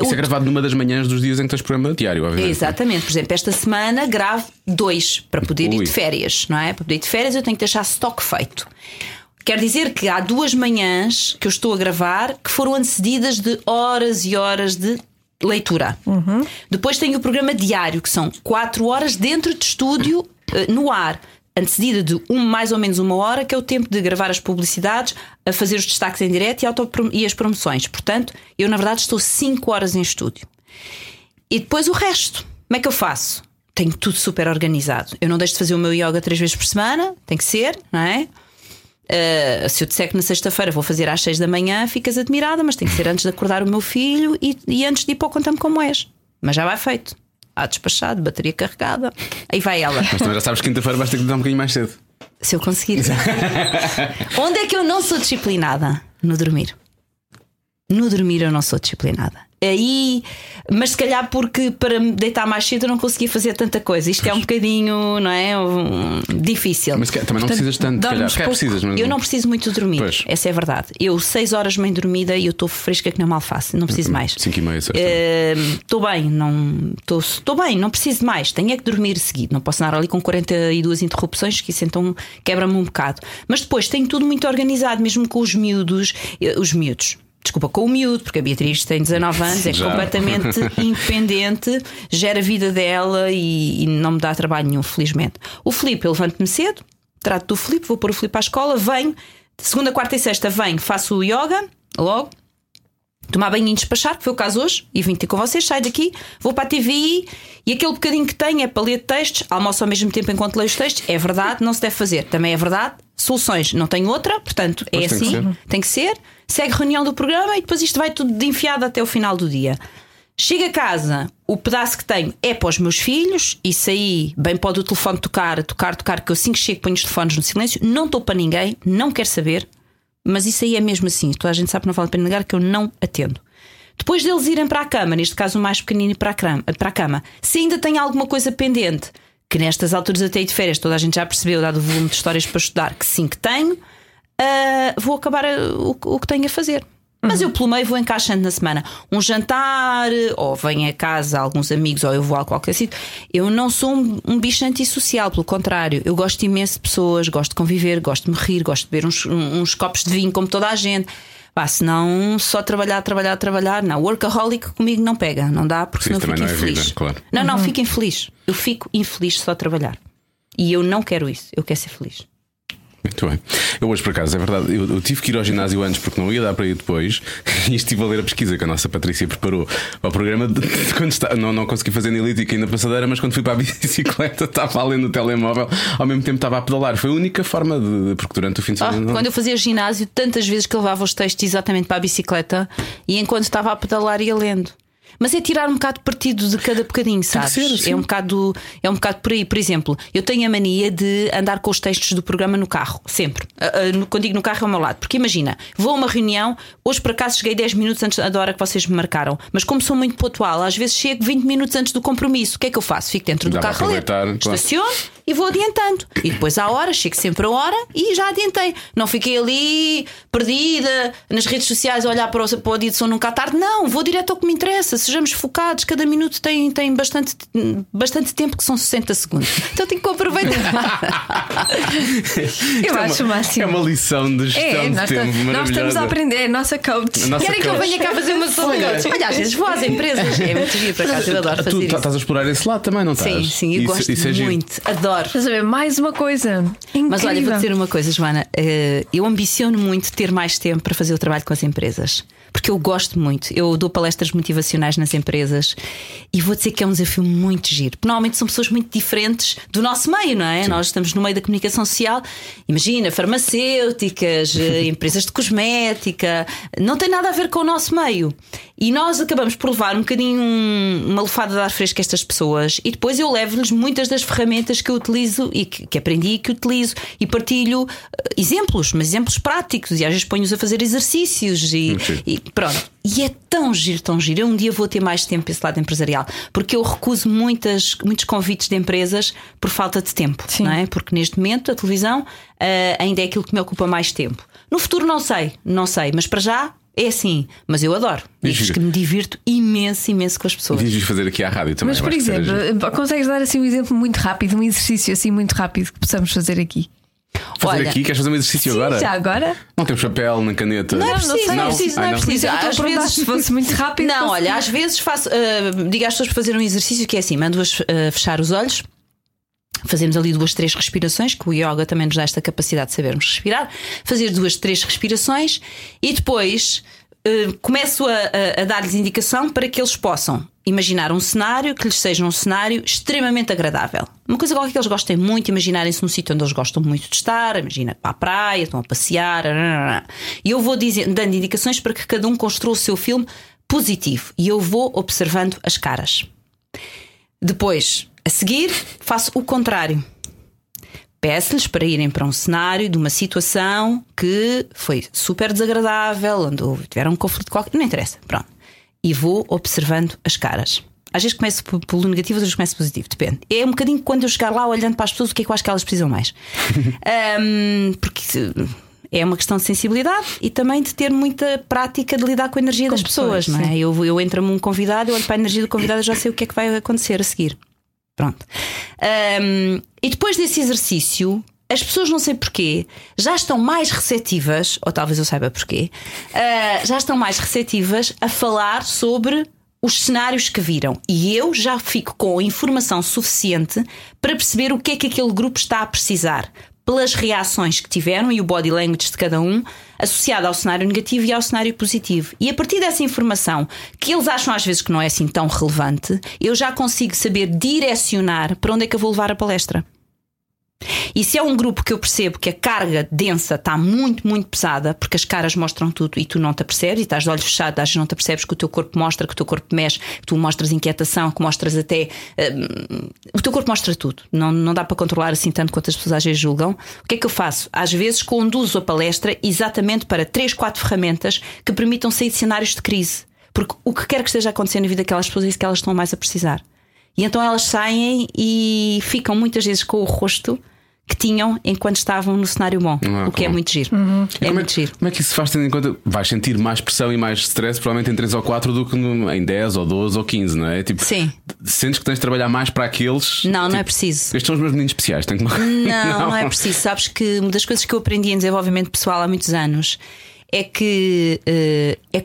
Isso é gravado numa das manhãs dos dias em que tens programa diário, obviamente. Exatamente, por exemplo, esta semana gravo dois para poder ir Ui. de férias, não é? Para poder ir de férias eu tenho que deixar stock feito. Quer dizer que há duas manhãs que eu estou a gravar que foram antecedidas de horas e horas de leitura. Depois tenho o programa diário, que são quatro horas dentro de estúdio, eh, no ar. Antecedida de um, mais ou menos uma hora, que é o tempo de gravar as publicidades, a fazer os destaques em direto e, e as promoções. Portanto, eu na verdade estou cinco horas em estúdio. E depois o resto. Como é que eu faço? Tenho tudo super organizado. Eu não deixo de fazer o meu yoga três vezes por semana, tem que ser, não é? Uh, se eu disser que na sexta-feira vou fazer às seis da manhã, ficas admirada, mas tem que ser antes de acordar o meu filho e, e antes de ir para o Conta-me Como És. Mas já vai feito. Há despachado, bateria carregada. Aí vai ela. Mas também já sabes que quinta-feira vais ter que dar um bocadinho mais cedo. Se eu conseguir. Onde é que eu não sou disciplinada? No dormir. No dormir eu não sou disciplinada. Aí, mas se calhar porque para me deitar mais cedo eu não conseguia fazer tanta coisa. Isto é um bocadinho, não é? Um, difícil. Mas também não precisas tanto, calhar. pouco. precisas, mas Eu não preciso muito de dormir. Pois. Essa é a verdade. Eu, seis horas bem dormida e eu estou fresca que não mal faço. Não preciso mais. 5 e meia. Estou bem, não estou bem, não preciso mais. Tenho é que dormir seguido. Não posso andar ali com 42 interrupções, que isso então quebra-me um bocado. Mas depois tenho tudo muito organizado, mesmo com os miúdos, eh, os miúdos. Desculpa, com o miúdo, porque a Beatriz tem 19 anos, é Já. completamente independente, gera a vida dela e, e não me dá trabalho nenhum, felizmente. O Filipe, eu levanto-me cedo, trato do Filipe, vou pôr o Filipe à escola, venho, segunda, quarta e sexta venho, faço o yoga, logo, tomar banho e despachar, que foi o caso hoje, e vim ter com vocês, saio daqui, vou para a TVI e aquele bocadinho que tenho é para ler textos, almoço ao mesmo tempo enquanto leio os textos, é verdade, não se deve fazer, também é verdade, soluções, não tenho outra, portanto é Pois tem que assim, tem que ser, segue reunião do programa e depois isto vai tudo de enfiado até o final do dia. Chego a casa, o pedaço que tenho é para os meus filhos, isso aí, bem pode o telefone tocar, tocar, tocar, que eu assim que chego ponho os telefones no silêncio, não estou para ninguém, não quero saber, mas isso aí é mesmo assim. Toda a gente sabe que não vale a pena negar que eu não atendo. Depois deles irem para a cama, neste caso o mais pequenino para a cama, para a cama se ainda tem alguma coisa pendente, que nestas alturas até de férias toda a gente já percebeu, dado o volume de histórias para estudar, que sim que tenho, ah, vou acabar ah, o, o que tenho a fazer. Mas eu pelo meio vou encaixando na semana um jantar, ou venho a casa alguns amigos, ou eu vou a qualquer sítio. Eu não sou um, um bicho antissocial, pelo contrário, eu gosto imenso de pessoas, gosto de conviver, gosto de me rir, gosto de beber uns, uns copos de vinho como toda a gente. Pá, senão só trabalhar, trabalhar, trabalhar. Não, workaholic comigo não pega, não dá, porque Sim, senão fico não é infeliz. vida, claro. Não, não, fico infeliz. Eu fico infeliz só a trabalhar. E eu não quero isso, eu quero ser feliz. Muito bem. Eu hoje, por acaso, é verdade, eu, eu tive que ir ao ginásio antes porque não ia dar para ir depois e estive a ler a pesquisa que a nossa Patrícia preparou ao programa de, de quando está, não, não consegui fazer analítica ainda passadeira, mas quando fui para a bicicleta estava além do telemóvel, ao mesmo tempo estava a pedalar. Foi a única forma de, porque durante o fim de Ah, semana. não- quando eu fazia ginásio, tantas vezes que levava os textos exatamente para a bicicleta e enquanto estava a pedalar ia lendo. Mas é tirar um bocado de partido de cada bocadinho, sabes? ser assim. é, um bocado, é um bocado por aí. Por exemplo, eu tenho a mania de andar com os textos do programa no carro, sempre. Ah, no- quando digo no carro é ao meu lado. Porque imagina, vou a uma reunião, hoje por acaso cheguei 10 minutos antes da hora que vocês me marcaram, mas como sou muito pontual, às vezes chego 20 minutos antes do compromisso. O que é que eu faço? Fico dentro do Dá carro estaciono e vou adiantando. E depois à hora, chego sempre a hora e já adiantei. Não fiquei ali perdida nas redes sociais a olhar para o, para o dia de som nunca à tarde. Não, vou direto ao que me interessa. Sejamos focados. Cada minuto tem, tem bastante, bastante tempo, que são 60 segundos. Então tenho que aproveitar. Eu é acho o uma, máximo. É uma lição de gestão É, de nós, tempo nós estamos a aprender, é a nossa coach. A nossa Querem que eu coach. venha cá fazer uma sessão de coaching? Olha, às vezes vou às empresas. É muito giro, por acaso eu adoro Tu fazer tá- isso. estás a explorar esse lado também, não estás? Sim, sim, eu Isso- gosto isso é giro. muito, adoro. Estás a ver? Mais uma coisa. Incrível. Mas olha, vou dizer uma coisa, Joana. eh, Eu ambiciono muito ter mais tempo para fazer o trabalho com as empresas. Porque eu gosto muito. Eu dou palestras motivacionais nas empresas e vou dizer que é um desafio muito giro. Porque normalmente são pessoas muito diferentes do nosso meio, não é? Nós estamos no meio da comunicação social. Imagina, farmacêuticas, eh, empresas de cosmética. Não tem nada a ver com o nosso meio. E nós acabamos por levar um bocadinho um- uma lefada de ar fresco a estas pessoas e depois eu levo-lhes muitas das ferramentas que eu utilizo e que, que aprendi e que utilizo e partilho eh, exemplos, mas exemplos práticos e às vezes ponho-os a fazer exercícios e, giro. E pronto. E é tão giro, tão giro. Eu um dia vou ter mais tempo para esse lado empresarial porque eu recuso muitas, muitos convites de empresas por falta de tempo, Sim. não é? Porque neste momento a televisão eh, ainda é aquilo que me ocupa mais tempo. No futuro não sei, não sei, mas para já é assim. Mas eu adoro. Digo-vos giro. que me divirto imenso, imenso com as pessoas. Devias fazer aqui à rádio também. Mas, por exemplo, giro. consegues dar assim um exemplo muito rápido, um exercício assim muito rápido que possamos fazer aqui? Fazer olha- aqui, queres fazer um exercício Sim, agora? já agora? Não temos papel nem caneta. Não é não preciso, não é preciso, não é Ai, não. preciso. É que Às vezes. se fosse muito rápido. Não, olha, às vezes faço, ah, digo às pessoas para fazerem um exercício que é assim: mando-as ah, fechar os olhos, fazemos ali duas, três respirações, que o yoga também nos dá esta capacidade de sabermos respirar, fazer duas, três respirações e depois ah, começo a, a- a dar-lhes indicação para que eles possam imaginar um cenário que lhes seja um cenário extremamente agradável. Uma coisa qualquer que eles gostem muito, imaginarem-se num sítio onde eles gostam muito de estar, imagina para a praia, estão a passear, e eu vou dizer, dando indicações para que cada um construa o seu filme positivo e eu vou observando as caras. Depois, a seguir, faço o contrário. Peço-lhes para irem para um cenário de uma situação que foi super desagradável, onde tiveram um conflito qualquer, não interessa, pronto. E vou observando as caras. Às vezes começo pelo negativo, às vezes começo positivo, depende. É um bocadinho quando eu chegar lá olhando para as pessoas, o que é que eu acho que elas precisam mais. Ahm, porque é uma questão de sensibilidade e também de ter muita prática de lidar com a energia das pessoas, pessoas, não é? sim. Eu, eu entro-me um convidado, eu olho para a energia do convidado e já sei o que é que vai acontecer a seguir. Pronto. Ahm, e depois desse exercício, as pessoas, não sei porquê, já estão mais receptivas, ou talvez eu saiba porquê, ah, já estão mais receptivas a falar sobre os cenários que viram. E eu já fico com informação suficiente para perceber o que é que aquele grupo está a precisar. Pelas reações que tiveram e o body language de cada um, associado ao cenário negativo e ao cenário positivo. E a partir dessa informação, que eles acham às vezes que não é assim tão relevante, eu já consigo saber direcionar para onde é que eu vou levar a palestra. E se é um grupo que eu percebo que a carga densa está muito, muito pesada, porque as caras mostram tudo e tu não te apercebes, e estás de olhos fechados, às vezes não te apercebes que o teu corpo mostra, que o teu corpo mexe, que tu mostras inquietação, que mostras até. hum, o teu corpo mostra tudo. Não, não dá para controlar assim tanto quanto as pessoas às vezes julgam. O que é que eu faço? Às vezes conduzo a palestra exatamente para três, quatro ferramentas que permitam sair de cenários de crise. Porque o que quer que esteja acontecendo na vida daquelas pessoas é isso que elas estão mais a precisar. E então elas saem e ficam muitas vezes com o rosto que tinham enquanto estavam no cenário bom. Ah, o que é claro. muito giro. E É como, é, muito que- giro. como é que isso se faz tendo em conta? Vais sentir mais pressão e mais stress, provavelmente em 3 ou 4 do que no- em 10 ou 12 ou 15, não é? Tipo, Sim. Sentes que tens de trabalhar mais para aqueles. Não, não tipo, é preciso. Estes são os meus meninos especiais, tenho que Não, não, é preciso. Sabes que uma das coisas que eu aprendi em desenvolvimento pessoal há muitos anos é que eh, é,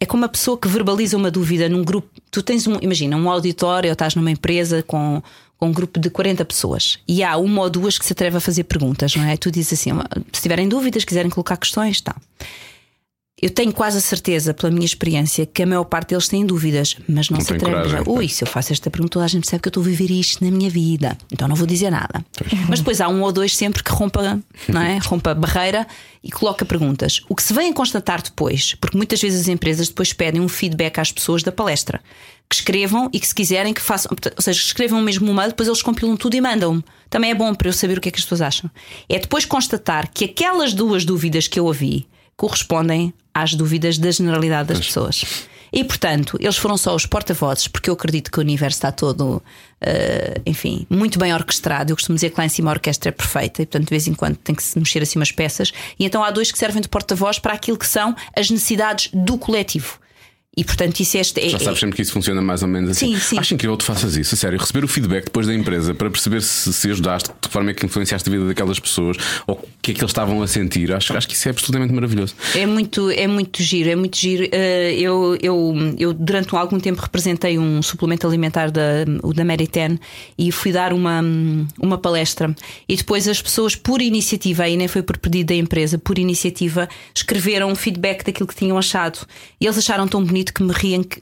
é como uma pessoa que verbaliza uma dúvida num grupo. Tu tens um, imagina, um auditório ou estás numa empresa com, com um grupo de 40 pessoas e há uma ou duas que se atreve a fazer perguntas, não é? Tu dizes assim: se tiverem dúvidas, quiserem colocar questões, tá. Eu tenho quase a certeza, pela minha experiência, que a maior parte deles têm dúvidas, mas não, Não se atrevem. Ui, pois. se eu faço esta pergunta, toda a gente sabe que eu estou a viver isto na minha vida, então não vou dizer nada. Mas depois há um ou dois sempre que rompa, não é? rompa a barreira e coloca perguntas. O que se vem a constatar depois, porque muitas vezes as empresas depois pedem um feedback às pessoas da palestra. Que escrevam e que se quiserem que façam, ou seja, escrevam mesmo um mail, depois eles compilam tudo e mandam-me. Também é bom para eu saber o que é que as pessoas acham. É depois constatar que aquelas duas dúvidas que eu ouvi correspondem às dúvidas da generalidade das pessoas. E portanto, eles foram só os porta-vozes, porque eu acredito que o universo está todo, eh, enfim, muito bem orquestrado. Eu costumo dizer que lá em cima a orquestra é perfeita e, portanto, de vez em quando tem que se mexer assim umas peças. E então há dois que servem de porta-voz para aquilo que são as necessidades do coletivo. E portanto, isso é. é Já sabes sempre que isso funciona mais ou menos assim. Sim, sim. Acho incrível que tu faças isso, a sério. Receber o feedback depois da empresa para perceber se, se ajudaste, de que forma é que influenciaste a vida daquelas pessoas ou o que é que eles estavam a sentir. Acho, acho que isso é absolutamente maravilhoso. É muito, é muito giro, é muito giro. Eh, Eu, eu, eu durante algum tempo representei um suplemento alimentar da, o da Meritan e fui dar uma, uma palestra. E depois as pessoas, por iniciativa, aí nem foi por pedido da empresa, por iniciativa, escreveram um feedback daquilo que tinham achado. E eles acharam tão bonito que me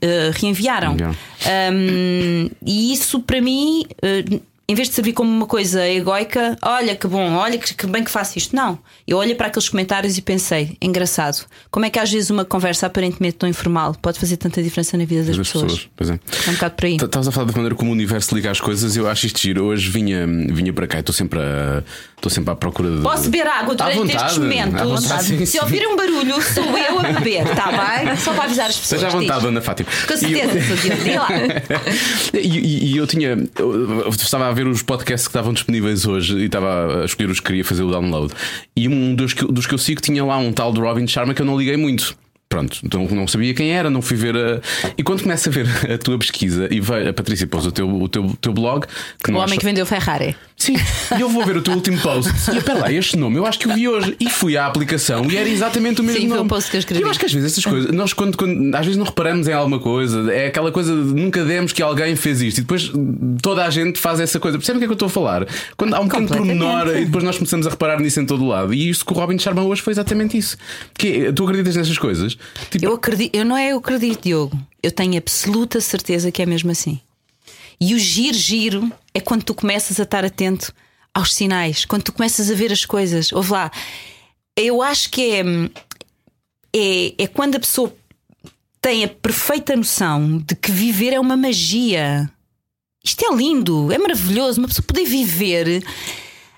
eh, reenviaram. Um, e isso para mim, eh, em vez de servir como uma coisa egoica, olha que bom, olha que, bem que faço isto. Não. Eu olhei para aqueles comentários e pensei, engraçado, como é que às vezes uma conversa aparentemente tão informal pode fazer tanta diferença na vida das, Das pessoas. Pois é. É um bocado por aí. Estavas a falar da maneira como o universo liga as coisas, eu acho isto giro. Hoje vinha, vinha para cá estou sempre, a, estou sempre à procura de. Posso beber água durante vontade, estes momentos? vontade, sim, Se sim. ouvirem um barulho, sou eu a beber, está bem? Só para avisar as pessoas. Seja à vontade, diz. Ana Fátima. Com eu- certeza, Diogo. Diga lá. E, e- eu tinha. Eu estava a ver os podcasts que estavam disponíveis hoje e estava a escolher os que queria fazer o download. E um dos que, dos que eu sigo tinha lá um tal de Robin Sharma que eu não liguei muito. Pronto, então não sabia quem era, não fui ver a. E quando começo a ver a tua pesquisa e vejo, a Patrícia pôs o teu, o teu, teu blog, que O homem que vendeu Ferrari. Sim, e eu vou ver o teu último post. E espera lá, este nome eu acho que o vi hoje. E fui à aplicação e era exatamente o mesmo Sim, foi nome. um post que eu escrevi. E eu acho que às vezes estas coisas, nós quando, quando- às vezes não reparamos em alguma coisa, é aquela coisa de nunca demos que alguém fez isto e depois toda a gente faz essa coisa. Percebem o que é que eu estou a falar? Quando há um pequeno pormenor e depois nós começamos a reparar nisso em todo o lado. E isso que o Robin Sharma hoje foi exatamente isso. Que é, tu acreditas nessas coisas? Tipo, Eu acredito, eu não é eu acredito, Diogo. Eu tenho absoluta certeza que é mesmo assim. E o giro giro é quando tu começas a estar atento aos sinais, quando tu começas a ver as coisas. Ouve lá, eu acho que é, é, é quando a pessoa tem a perfeita noção de que viver é uma magia. Isto é lindo, é maravilhoso. Uma pessoa poder viver.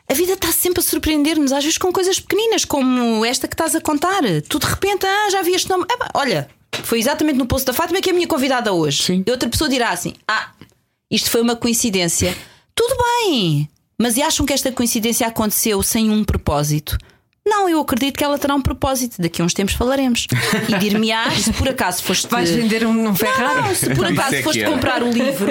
A vida está sempre a surpreender-nos, às vezes com coisas pequeninas, como esta que estás a contar. Tu de repente, ah, já vi este nome. Olha, foi exatamente no posto da Fátima que é a minha convidada hoje. Sim. E outra pessoa dirá assim: Ah, isto foi uma coincidência. Tudo bem, mas acham que esta coincidência aconteceu sem um propósito? Não, eu acredito que ela terá um propósito. Daqui a uns tempos falaremos. E dir-me-ás, se por acaso foste. Vais vender um, um Ferrari? Não, se por acaso é foste era. comprar o livro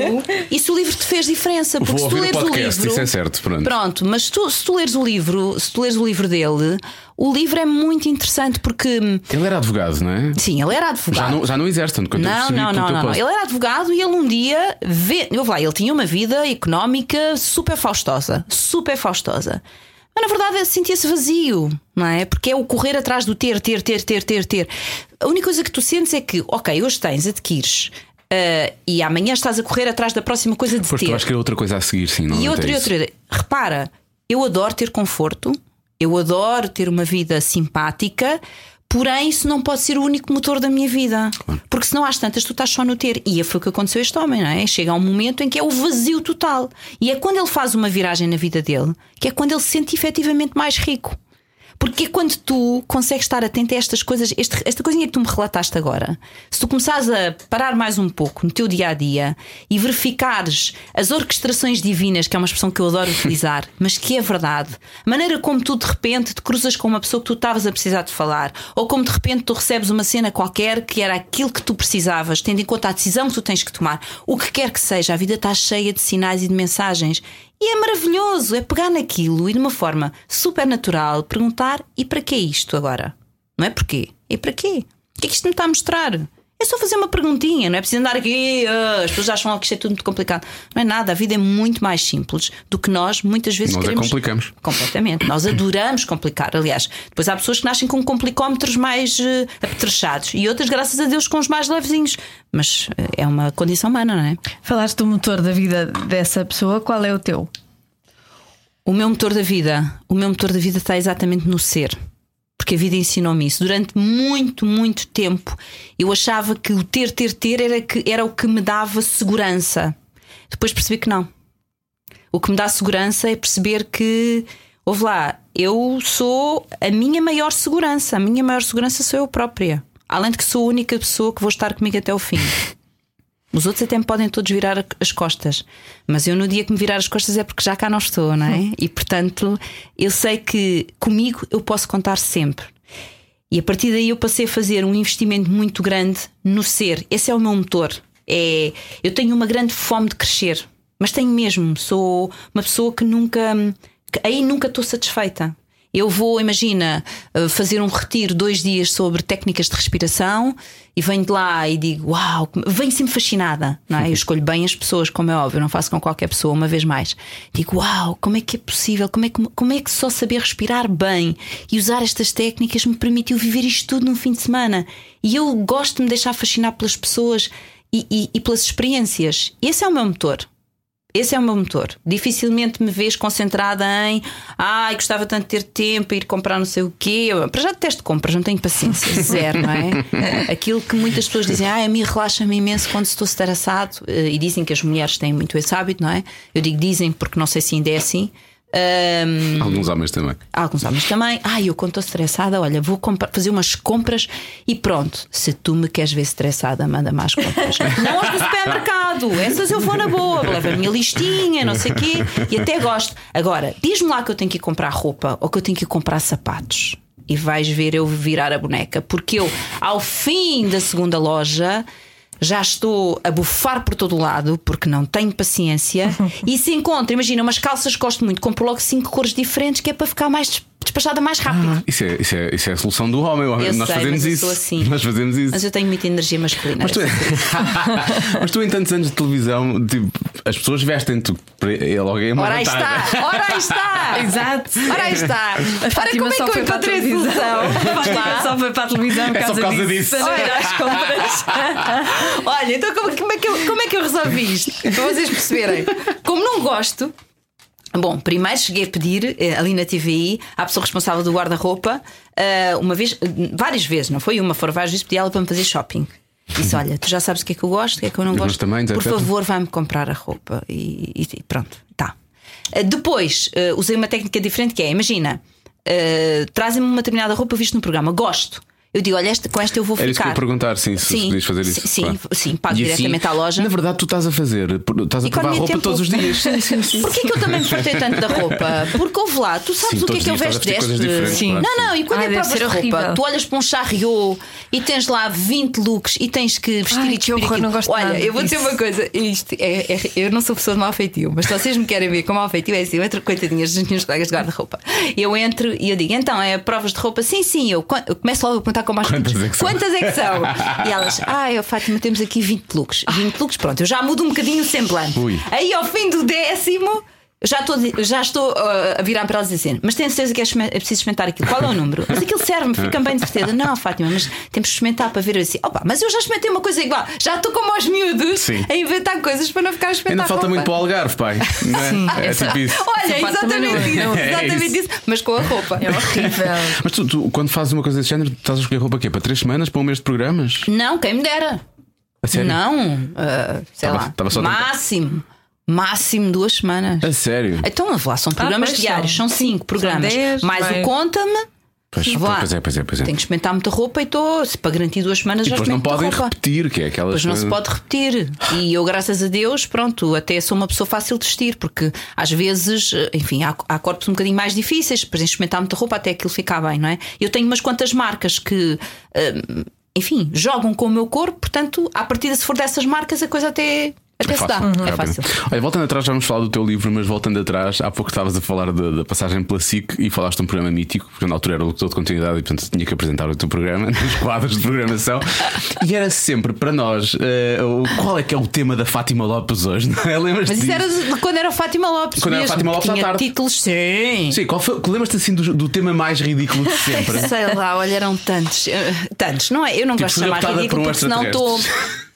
e se o livro te fez diferença, porque Vou se tu o leres o podcast, livro. isso é certo, pronto. mas tu- se tu leres o livro, se tu leres o livro dele, o livro é muito interessante porque ele era advogado, não é? sim, ele era Já advogado. não, já não exerce tanto quanto eu Não, percebi não, não, não, não. Ele era advogado e ele um dia vê. Eu lá, ele tinha uma vida económica super faustosa. Super faustosa. Mas na verdade sentia-se vazio, não é? Porque é o correr atrás do ter, ter, ter, ter, ter, ter. A única coisa que tu sentes é que, ok, hoje tens, adquires. ah, e amanhã estás a correr atrás da próxima coisa de Pois ter. tu acho que era outra coisa a seguir, sim. E normalmente outra, é e outra. Repara, eu adoro ter conforto, eu adoro ter uma vida simpática, porém isso não pode ser o único motor da minha vida. Porque senão às tantas tu estás só no ter. E foi o que aconteceu a este homem, não é? Chega a um momento em que é o vazio total. E é quando ele faz uma viragem na vida dele que é quando ele se sente efetivamente mais rico. Porque quando tu consegues estar atento a estas coisas, este- esta coisinha que tu me relataste agora, se tu começares a parar mais um pouco no teu dia a dia e verificares as orquestrações divinas, que é uma expressão que eu adoro utilizar, mas que é verdade, a maneira como tu de repente te cruzas com uma pessoa que tu estavas a precisar de falar, ou como de repente tu recebes uma cena qualquer que era aquilo que tu precisavas, tendo em conta a decisão que tu tens que tomar, o que quer que seja, a vida está cheia de sinais e de mensagens. E é maravilhoso, é pegar naquilo e de uma forma super natural perguntar: e para que isto agora? Não é porquê? É para quê? O que é que isto me está a mostrar? É só fazer uma perguntinha, não é preciso andar aqui. ah, as pessoas acham que isto é tudo muito complicado. Não é nada, a vida é muito mais simples do que nós muitas vezes Nós é queremos. complicamos. Completamente. Nós adoramos complicar. Aliás, depois há pessoas que nascem com complicómetros mais eh, apetrechados e outras, graças a Deus, com os mais levezinhos. Mas eh, é uma condição humana, não é? Falaste do motor da vida dessa pessoa, qual é o teu? O meu motor da vida, o meu motor da vida está exatamente no ser. Porque a vida ensinou-me isso. Durante muito, muito tempo eu achava que o ter, ter, ter era, que, era o que me dava segurança. Depois percebi que não. O que me dá segurança é perceber que, ouve lá, eu sou a minha maior segurança. A minha maior segurança sou eu própria. Além de que sou a única pessoa que vou estar comigo até o fim. Os outros até me podem todos virar as costas, mas eu no dia que me virar as costas é porque já cá não estou, não é? E portanto, eu sei que comigo eu posso contar sempre. E a partir daí eu passei a fazer um investimento muito grande no ser. Esse é o meu motor. É, eu tenho uma grande fome de crescer, mas tenho mesmo. Sou uma pessoa que nunca. que aí nunca estou satisfeita. Eu vou, imagina, eh, fazer um retiro dois dias sobre técnicas de respiração e venho de lá e digo, uau, venho sempre fascinada, não é? Eu escolho bem as pessoas, como é óbvio, não faço com qualquer pessoa, uma vez mais. Digo, uau, como é que é possível? Como é que, como é que só saber respirar bem e usar estas técnicas me permitiu viver isto tudo num fim de semana? E eu gosto de me deixar fascinar pelas pessoas e, e- e pelas experiências. Esse é o meu motor. Esse é o meu motor. Dificilmente me vês concentrada em ai, gostava tanto de ter tempo, ir comprar não sei o quê. Eu, Para já detesto compras, não tenho paciência, zero, não é? Aquilo que muitas pessoas dizem, ai, a mim relaxa-me imenso quando estou estressado, eh, e dizem que as mulheres têm muito esse hábito, não é? Eu digo dizem porque não sei se ainda é assim. Ahm, Alguns homens também. Alguns homens também. Ai, eu quando estou estressada, olha, vou fazer umas compras e pronto. Se tu me queres ver estressada, manda mais compras. não as do supermercado, essas eu vou na boa, levo a minha listinha, não sei o quê, e até gosto. Agora, diz-me lá que eu tenho que ir comprar roupa ou que eu tenho que ir comprar sapatos. E vais ver eu virar a boneca, porque eu, ao fim da segunda loja. Já estou a bufar por todo o lado porque não tenho paciência. e se encontro, imagina, umas calças que gosto muito, compro logo cinco cores diferentes que é para ficar mais despachada mais rápido. Isso é, isso, é, isso é a solução do homem. Eu Nós sei, fazemos isso. assim. Nós fazemos isso. Mas eu tenho muita energia masculina. Mas tu, mas tu, em tantos anos de televisão, tipo, as pessoas vestem-te. É logo é uma Ora aí está! Ora aí está! Exato. Ora aí está! Fátima como é que eu foi para a encontrei a televisão. Só foi para a televisão por É só causa, por causa disso. disso. Ir às compras. Olha, então como, como é que eu, como é que eu resolvi isto? Para vocês perceberem. Como não gosto. Bom, primeiro cheguei a pedir eh, ali na TVI à pessoa responsável do guarda-roupa, eh, uma vez, eh, várias vezes, não foi uma, foram várias vezes, pedi ela para me fazer shopping. Disse: Olha, tu já sabes o que é que eu gosto, o que é que eu não meus gosto. tamanhos, Por etc. favor, vai-me comprar a roupa. E, e- pronto, tá. Depois usei uma técnica diferente que é: imagina, trazem-me uma determinada roupa visto no programa, gosto. Eu digo: Olha, esta, com esta eu vou Era isso que eu ficar. ia perguntar, sim, se Sim, podias fazer isso. sim, sim, claro. sim, pago E diretamente à loja. Na verdade, tu estás a fazer, estás a provar Economia de roupa tempo. todos os dias. Sim, sim, sim. Porquê que eu também me fartei tanto da roupa? Porque houve lá, tu sabes Sim, o que é que eu coisas deste? Sim. claro. Não, não, e quando Ah, é provas de roupa, tu olhas para um charriot e tens lá 20 looks e tens que vestir Ai, e que horror, não gosto Olha, nada eu vou dizer uma coisa, isto é, é- eu não sou pessoa de mau feitio, mas se vocês me querem ver com mau feitio, é assim, eu entro coitadinhas das minhas colegas de guarda-roupa. Eu entro e eu digo, então, é provas de roupa? Sim, sim, eu, eu começo logo a perguntar com mais Quantas é que são? Quantas é que são? E elas, ah, eu, Fátima, temos aqui 20 looks. 20 looks, pronto, eu já mudo um bocadinho o semblante. Ui. Aí ao fim do décimo. Já estou, já estou uh, a virar para elas e dizer, mas tenho certeza que é, é preciso experimentar aquilo. Qual é o número? Mas aquilo serve-me, fica bem de certeza. Não, Fátima, mas temos que experimentar para ver assim. Opa, mas eu já experimentei uma coisa igual. Já estou como aos miúdos Sim. a inventar coisas para não ficar a experimentar. Ainda falta roupa. muito para o Algarve, pai. Não é? É tipo isso. Olha, Essa não- exatamente isso. é exatamente isso. isso. Mas com a roupa. É horrível. Mas tu, tu, quando fazes uma coisa desse género, estás a escolher roupa quê? Para três semanas? Para um mês de programas? Não, quem me dera. A sério? Não, uh, sei Tava- lá. tava só a tentar. máximo. Máximo duas semanas. A sério? Então, vamos lá, são programas pois diários, são. são cinco programas. dez, mais o conta-me. Pois, pois é, pois é, pois é. Tenho que experimentar muita roupa e estou, para garantir duas semanas E já depois não podem roupa. repetir, que é aquelas Pois não se pode repetir. E eu, graças a Deus, pronto, até sou uma pessoa fácil de vestir, porque às vezes, enfim, há, há corpos um bocadinho mais difíceis, para experimentar muita roupa até aquilo ficar bem, não é? Eu tenho umas quantas marcas que. hum, enfim, jogam com o meu corpo, portanto, à partida, se for dessas marcas, a coisa até, Até se dá, Fácil, é rápido. fácil. Olha, voltando atrás, vamos falar do teu livro, mas voltando atrás, há pouco estavas a falar da, da passagem pela SIC e falaste de um programa mítico, porque na altura era locutor de continuidade e portanto tinha que apresentar o teu programa nos quadros de programação. E era sempre para nós o- qual é que é o tema da Fátima Lopes hoje, não é? Lembras-te Mas isso disso? era de quando era Fátima Lopes. Quando era mesmo, Fátima Lopes à tinha tarde. títulos, sim. Sim, qual foi, lembras-te assim do, do tema mais ridículo de sempre? Sei lá, olha, eram tantos. eh, Tantos, não é? Eu não Tipo, gosto de chamar ridículo por um porque senão estou.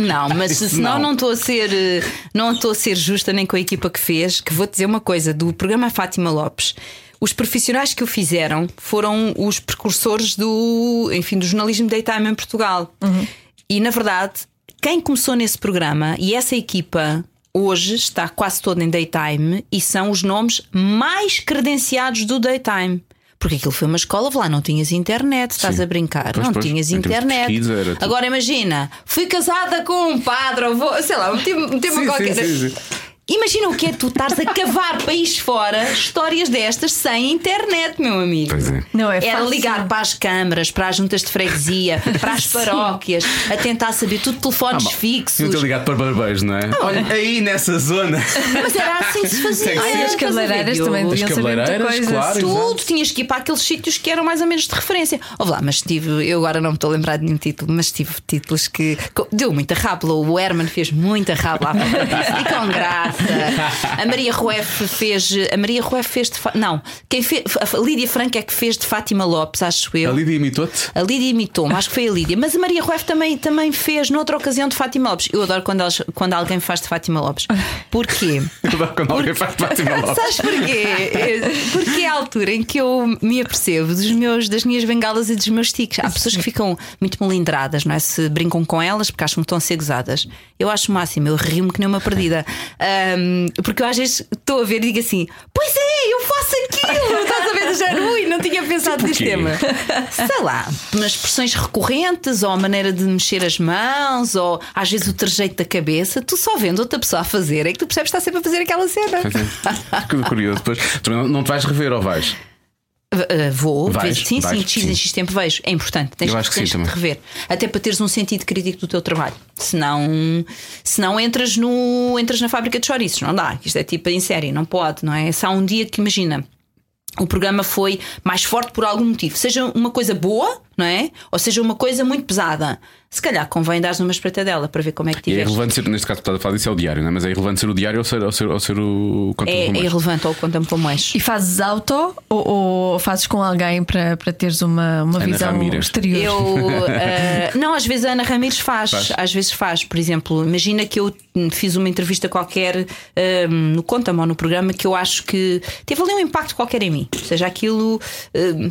Não, mas Isso senão não. não estou a ser não estou a ser justa nem com a equipa que fez, que vou dizer uma coisa, do programa Fátima Lopes. Os profissionais que o fizeram foram os precursores do, enfim, do jornalismo daytime em Portugal. E na verdade, quem começou nesse programa e essa equipa hoje está quase toda em daytime e são os nomes mais credenciados do daytime. Porque aquilo foi uma escola, lá não tinhas internet, estás Sim. a brincar, Pois, não pois, tinhas internet. pesquisa. Agora imagina, fui casada com um padre, ou vou, sei lá, um tema, um tema Sim, qualquer. sim, sim. Imagina o que é tu estares a cavar país fora histórias destas sem internet, meu amigo. Pois é. Não é Era fácil. ligar para as câmaras, para as juntas de freguesia, para as paróquias, a tentar saber tudo telefones Ah, fixos. Tinha ter ligado para barbeiros, não é? Olha, aí nessa zona. Mas era assim que se fazia. Ai, as estás a ver, cabeleireiras também deviam saber muita coisa. claro. Tudo, Exato. tinhas que ir para aqueles sítios que eram mais ou menos de referência. Ouve lá, mas tive, eu agora não me estou a lembrar de nenhum título, mas tive títulos que deu muita rábula. O Herman fez muita rábula e com graça. A Maria Rueff fez. A Maria Rueff fez de. Fa- Não, quem fez. A Lídia Franca é que fez de Fátima Lopes, acho A eu. Lídia imitou-te? A Lídia imitou-me, acho que foi a Lídia, mas a Maria Rueff também, também fez noutra ocasião de Fátima Lopes. Eu adoro quando, elas- quando alguém faz de Fátima Lopes. Porquê? Quando alguém faz de Fátima Lopes. Sabes porquê? Porque é a altura em que eu me apercebo dos meus, das minhas bengalas e dos meus tiques. Há pessoas que ficam muito melindradas, não é? Se brincam com elas porque acham que estão a ser gozadas. Eu acho o máximo, eu rio-me que nem uma perdida. Ahm, porque eu às vezes estou a ver e digo assim: Pois é, eu faço aquilo. Estás a ver do género? Ui, não tinha pensado neste quê? tema. Sei lá, umas expressões recorrentes, ou a maneira de mexer as mãos, ou às vezes o trejeito da cabeça. Tu só vendo outra pessoa a fazer é que tu percebes que está sempre a fazer aquela cena. Pois é. Curioso. Depois, não te vais rever ou vais? Uh, vou, de Vais? sim, Vais, sim, de X em. X tempo vejo. É importante, tens, que tens te rever. Até para teres um sentido crítico do teu trabalho. Senão, senão entras, no, entras na fábrica de chouriços. Não dá. Isto é tipo em série, não pode, não é? Se há um dia que imagina. O programa foi mais forte por algum motivo, seja uma coisa boa, não é? Ou seja uma coisa muito pesada. Se calhar convém dar uma espreitadela para ver como é que E é tiveste. irrelevante ser, neste caso, estás a falar disso é o diário, não é? Mas é irrelevante ser o diário ou ser, ou ser, ou ser o conteúdo É, é irrelevante ou conta-me como és. E fazes auto ou, ou fazes com alguém para, para teres uma, uma Ana visão Ramírez. exterior? Eu eh, não, às vezes a Ana Ramires faz, Faz. às vezes faz. Por exemplo, imagina que eu fiz uma entrevista qualquer eh, no Conta-me ou no programa que eu acho que teve ali um impacto qualquer em mim. Ou seja, aquilo eh,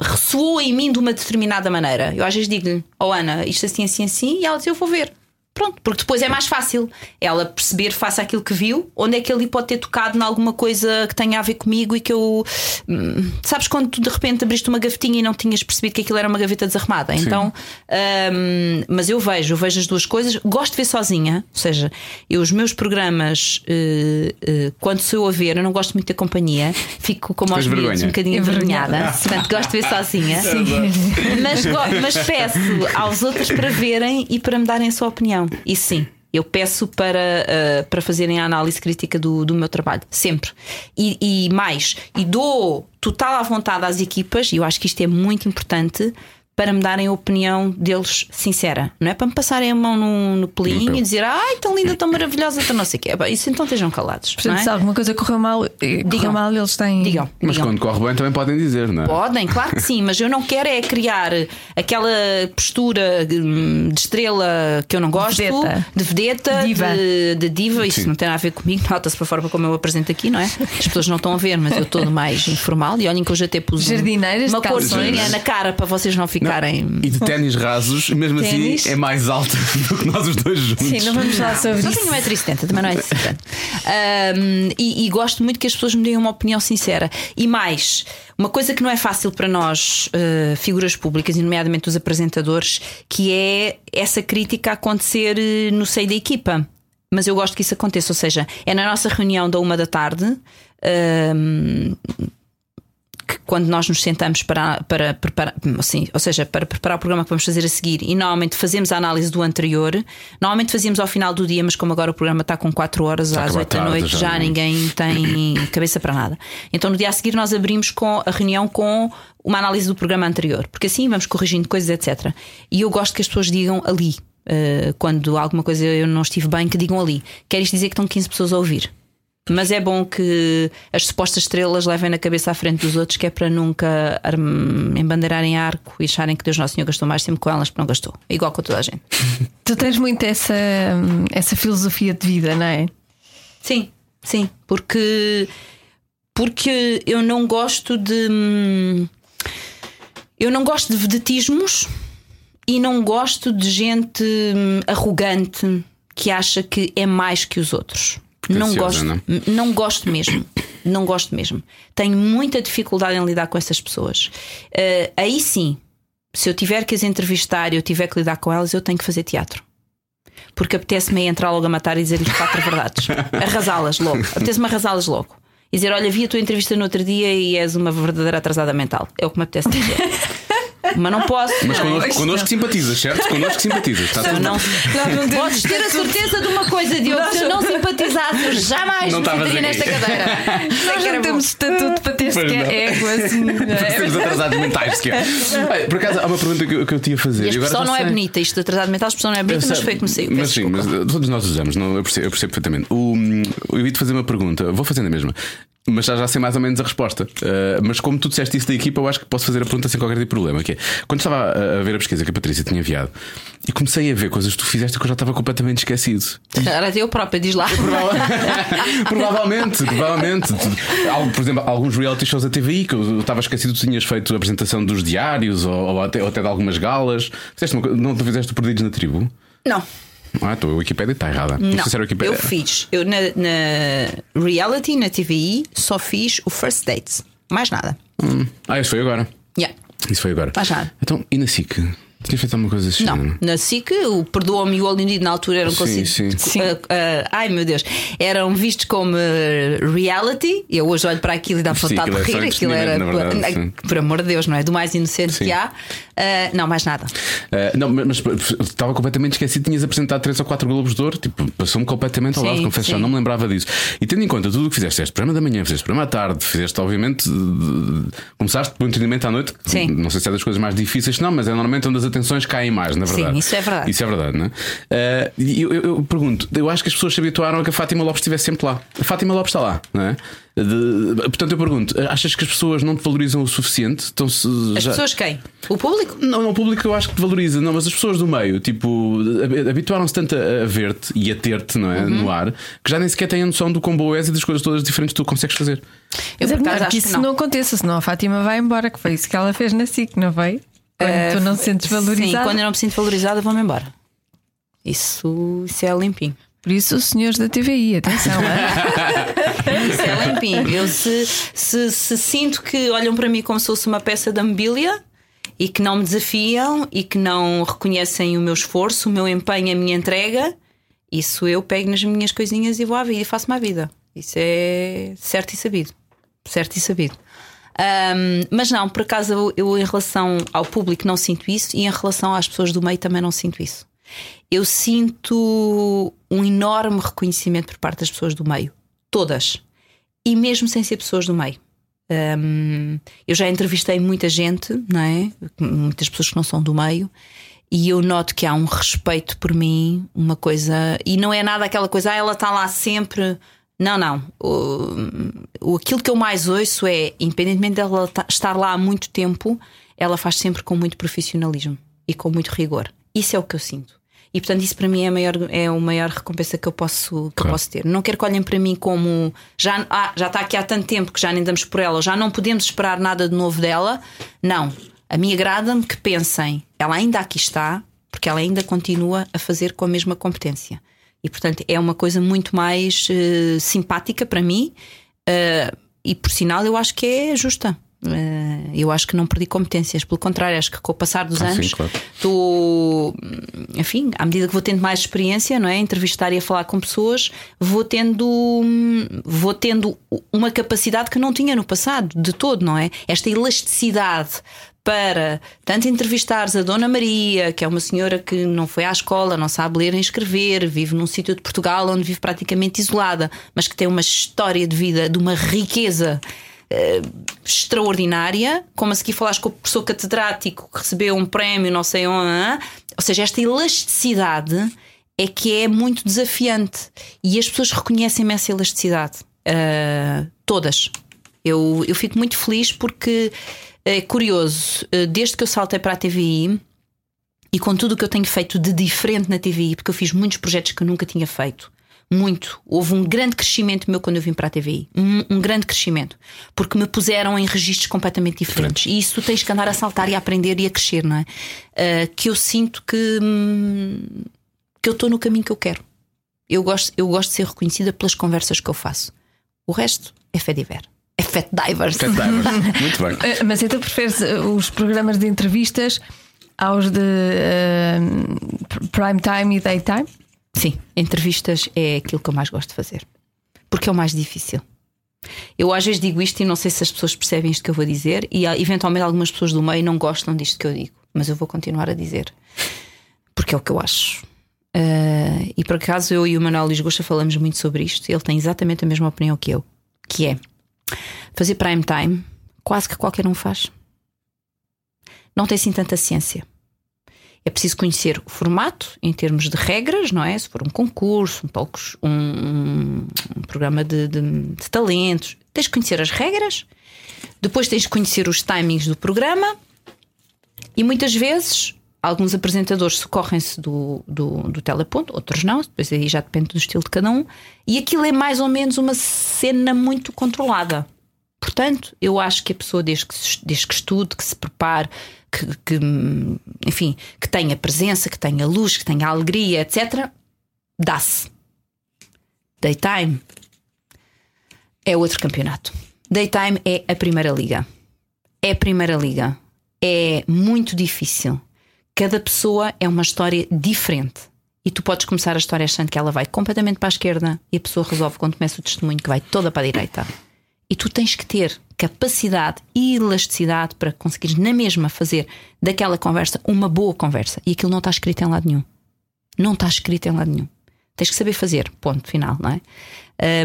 ressoou em mim de uma determinada maneira. Eu às vezes digo-lhe, oh Ana, isto assim, assim, assim, e ela diz, eu vou ver. Pronto, porque depois é mais fácil ela perceber, face àquilo que viu, onde é que ele pode ter tocado em alguma coisa que tenha a ver comigo e que eu. hum, sabes quando tu de repente abriste uma gavetinha e não tinhas percebido que aquilo era uma gaveta desarrumada? Então, hum, mas eu vejo, eu vejo as duas coisas. Gosto de ver sozinha, ou seja, eu, os meus programas, eh, eh, quando sou eu a ver, eu não gosto muito da companhia, fico como aos miúdos, vergonha? um bocadinho Envergonhada. envergonhada. Portanto, gosto de ver sozinha. Mas, go- mas peço aos outros para verem e para me darem a sua opinião. E sim. Eu peço para, uh, para fazerem a análise crítica do, do meu trabalho, sempre. E, e mais, e dou total à vontade às equipas, e eu acho que isto é muito importante, para me darem a opinião deles sincera. Não é para me passarem a mão no, no pelinho e dizer ai, tão linda, tão maravilhosa, tão não sei o quê. Isso então estejam calados. Portanto, não é? se alguma coisa correu mal, eh, correu Digam. mal eles têm. Digam. Mas digam. quando corre bem também podem dizer, não é? Podem, claro que sim, mas eu não quero é criar aquela postura hum, de estrela que eu não gosto, Vedeta. de vedeta, Diva. De, de diva. Isso Sim. não tem nada a ver comigo, nota-se para fora como eu apresento aqui, não é? As pessoas não estão a ver, mas eu estou mais informal e olhem que eu já até pus um- Jardineiras uma calções. corzinha na cara para vocês não ficarem. E de ténis rasos, mesmo Ténis. assim é mais alta do que nós os dois juntos. Sim, não vamos falar sobre Só isso. tenho 1,70m, também não é assim tanto. Ahm, e, e gosto muito que as pessoas me deem uma opinião sincera. E mais, uma coisa que não é fácil para nós, eh, figuras públicas, e nomeadamente os apresentadores, que é essa crítica acontecer eh, no seio da equipa. Mas eu gosto que isso aconteça, ou seja, é na nossa reunião da uma da tarde. ahm, que, quando nós nos sentamos para, para preparar, assim, ou seja, para preparar o programa que vamos fazer a seguir, e normalmente fazemos a análise do anterior, normalmente fazíamos ao final do dia, mas como agora o programa está com 4 horas às acaba 8 da noite, já já, não- ninguém tem cabeça para nada. Então no dia a seguir nós abrimos com a reunião com uma análise do programa anterior, porque assim vamos corrigindo coisas, etc. E eu gosto que as pessoas digam ali. eh, quando alguma coisa eu não estive bem, que digam ali. Quer isto dizer que estão 15 pessoas a ouvir. Mas é bom que as supostas estrelas levem na cabeça à frente dos outros, que é para nunca embandeirarem arco e acharem que Deus Nosso Senhor gastou mais tempo com elas, porque não gastou. Igual com toda a gente. Tu tens muito essa, essa filosofia de vida, não é? Sim, sim, porque porque eu não gosto de eu não gosto de vedetismos e não gosto de gente hum, arrogante que acha que é mais que os outros. Não gosto, não não gosto mesmo. Não gosto mesmo. Tenho muita dificuldade em lidar com essas pessoas. Eh, aí sim, se eu tiver que as entrevistar e eu tiver que lidar com elas, eu tenho que fazer teatro. Porque apetece-me é entrar logo a matar e dizer-lhes quatro verdades. Arrasá-las logo. Apetece-me arrasá-las logo. E dizer: Olha, vi a tua entrevista no outro dia e és uma verdadeira atrasada mental. É o que me apetece dizer. Mas não posso. Mas não. connosco, connosco simpatizas, certo? Connosco simpatizas. Está tudo não, bem. Podes ter a certeza de uma coisa, Diogo. Se eu não simpatizasse, eu jamais Não me estavas sentaria aqui. nesta cadeira. Nós não temos estatuto para ter sequer não. ego assim. não é? Temos atrasados mentais sequer. Olha, Por acaso, há uma pergunta que eu, que eu te ia fazer. E a expressão não é bonita. Isto de atrasado mental, a expressão não é bonita, mas foi como saiu. Mas sim, mas uh, todos nós usamos, não, eu, percebo, eu percebo perfeitamente. O, hum, eu ia te fazer uma pergunta, vou fazendo a mesma. Mas já, já sei mais ou menos a resposta. Uh, mas como tu disseste isso da equipa, eu acho que posso fazer a pergunta sem qualquer tipo de problema. Que é, quando estava a, a ver a pesquisa que a Patrícia tinha enviado e comecei a ver coisas que tu fizeste que eu já estava completamente esquecido. Era eu própria, diz lá. provavelmente, provavelmente. Tu- Por exemplo, alguns reality shows da TVI que eu estava esquecido, tu tinhas feito a apresentação dos diários ou, ou até, ou até de algumas galas. Fizeste uma não te fizeste Perdidos na Tribo? Não. Ah, a Wikipédia está errada. Não, eu fiz. Eu na, na reality, na TVI, só fiz o first dates. Mais nada. Hum. Ah, isso foi agora. Yeah. Isso foi agora. Mais nada. Então, e na SIC? Tinha feito alguma coisa assim? Não, na SIC, o Perdoa-me e o Need na altura eram Sim, considerados. sim. ah, ah, ai meu Deus, eram vistos como ah, reality. Eu hoje olho para aquilo e dá vontade de é rir. Aquilo era, verdade, por, por amor de Deus, não é? Do mais inocente Sim. que há. Ah, não, mais nada. Ah, não, mas, estava completamente esquecido. Tinhas apresentado 3 ou 4 Globos de Ouro. Tipo, passou-me completamente ao Sim, lado. Confesso, já não me lembrava disso. E tendo em conta tudo o que fizeste, fizeste programa da manhã, fizeste programa à tarde, fizeste, obviamente, de- começaste por um entretenimento à noite. Sim. Não sei se é das coisas mais difíceis, não, mas é normalmente onde as atenções caem mais, na Sim, verdade. isso é verdade. Isso é verdade, não é? Ah, e eu, eu- eu pergunto, eu acho que as pessoas se habituaram a que a Fátima Lopes estivesse sempre lá. A Fátima Lopes está lá, não é? De- portanto, eu pergunto, achas que as pessoas não te valorizam o suficiente? Estão-se As já- pessoas quem? O público? não, não, o público eu acho que te valoriza, não, mas as pessoas do meio, tipo, hab- habituaram-se tanto a a ver-te e a ter-te, não é? Uhum. No ar, que já nem sequer têm a noção do quão boa és e das coisas todas diferentes que tu consegues fazer. Eu Mas é melhor acho que que isso não. não. aconteça, senão a Fátima vai embora, que foi isso que ela fez na SIC, não foi? Quando tu não se sentes valorizada. Eh, Sim, quando eu não me sinto valorizada, vou-me embora. Isso, isso é limpinho. Por isso, os senhores da TVI, atenção. Isso é limpinho. Eu se, se, se sinto que olham para mim como se fosse uma peça de mobília e que não me desafiam e que não reconhecem o meu esforço, o meu empenho, a minha entrega, isso eu pego nas minhas coisinhas e vou à vida e faço-me à vida. Isso é certo e sabido. Certo e sabido. Ahm, mas não, por acaso eu, eu, em relação ao público, não sinto isso e em relação às pessoas do meio também não sinto isso. Eu sinto um enorme reconhecimento por parte das pessoas do meio, todas, e mesmo sem ser pessoas do meio. Hum, eu já entrevistei muita gente, não é? Muitas pessoas que não são do meio, e eu noto que há um respeito por mim, uma coisa, e não é nada aquela coisa, ah, ela está lá sempre. Não, não. O, o- aquilo que eu mais ouço é, independentemente dela ta- estar lá há muito tempo, ela faz sempre com muito profissionalismo e com muito rigor. Isso é o que eu sinto. E portanto, isso para mim é a maior, é a maior recompensa que eu posso, que eu Claro. posso ter. Não quero que olhem para mim como já, ah, já está aqui há tanto tempo que já nem damos por ela, já não podemos esperar nada de novo dela. Não. A mim agrada-me que pensem, ela ainda aqui está, porque ela ainda continua a fazer com a mesma competência. E portanto é uma coisa muito mais eh, simpática para mim eh, e por sinal eu acho que é justa. Eh, Eu acho que não perdi competências, pelo contrário, acho que com o passar dos Ah, sim, anos claro. estou, enfim, à medida que vou tendo mais experiência, não é? Entrevistar e a falar com pessoas, vou tendo, vou tendo uma capacidade que não tinha no passado, de todo, não é? Esta elasticidade para tanto entrevistares a Dona Maria, que é uma senhora que não foi à escola, não sabe ler nem escrever, vive num sítio de Portugal onde vive praticamente isolada, mas que tem uma história de vida de uma riqueza eh, extraordinária, como a seguir falaste com o professor catedrático que recebeu um prémio, não sei onde, ou seja, esta elasticidade é que é muito desafiante e as pessoas reconhecem-me essa elasticidade. Ah, todas. Eu, eu fico muito feliz porque é curioso, eh, desde que eu saltei para a TVI e com tudo o que eu tenho feito de diferente na TVI, porque eu fiz muitos projetos que eu nunca tinha feito. Muito. Houve um grande crescimento meu quando eu vim para a TVI. Um, um grande crescimento. Porque me puseram em registros completamente diferentes. E isso tu tens que andar a saltar e a aprender e a crescer, não é? Ah, que eu sinto que, hum, que eu estou no caminho que eu quero. Eu gosto, eu gosto de ser reconhecida pelas conversas que eu faço. O resto é fé diver. É fat divers. Fat Divers. Muito bem. Eh, Mas então preferes eh, os programas de entrevistas aos de pr- prime time e daytime? Sim, entrevistas é aquilo que eu mais gosto de fazer. Porque é o mais difícil. Eu às vezes digo isto e não sei se as pessoas percebem isto que eu vou dizer, e eventualmente algumas pessoas do meio não gostam disto que eu digo, mas eu vou continuar a dizer. Porque é o que eu acho. Ah, e por acaso eu e o Manuel Lisgosta falamos muito sobre isto, ele tem exatamente a mesma opinião que eu, que é fazer prime time, quase que qualquer um faz. Não tem assim tanta ciência. É preciso conhecer o formato em termos de regras, não é? Se for um concurso, um, talk, sh- um, um- um programa de, de- de talentos, tens que conhecer as regras, depois tens que conhecer os timings do programa e muitas vezes alguns apresentadores socorrem-se do, do, do teleponto, outros não, depois aí já depende do estilo de cada um, e aquilo é mais ou menos uma cena muito controlada. Portanto, eu acho que a pessoa, desde que, que estude, que se prepare, que, que, enfim, que tenha presença, que tenha luz, que tenha alegria, etc., dá-se. Daytime é outro campeonato. Daytime é a primeira liga. É a primeira liga. É muito difícil. Cada pessoa é uma história diferente. E tu podes começar a história achando que ela vai completamente para a esquerda e a pessoa resolve quando começa o testemunho que vai toda para a direita. E tu tens que ter capacidade e elasticidade para conseguires na mesma fazer daquela conversa uma boa conversa. E aquilo não está escrito em lado nenhum. Não está escrito em lado nenhum. Tens que saber fazer, ponto final, não é?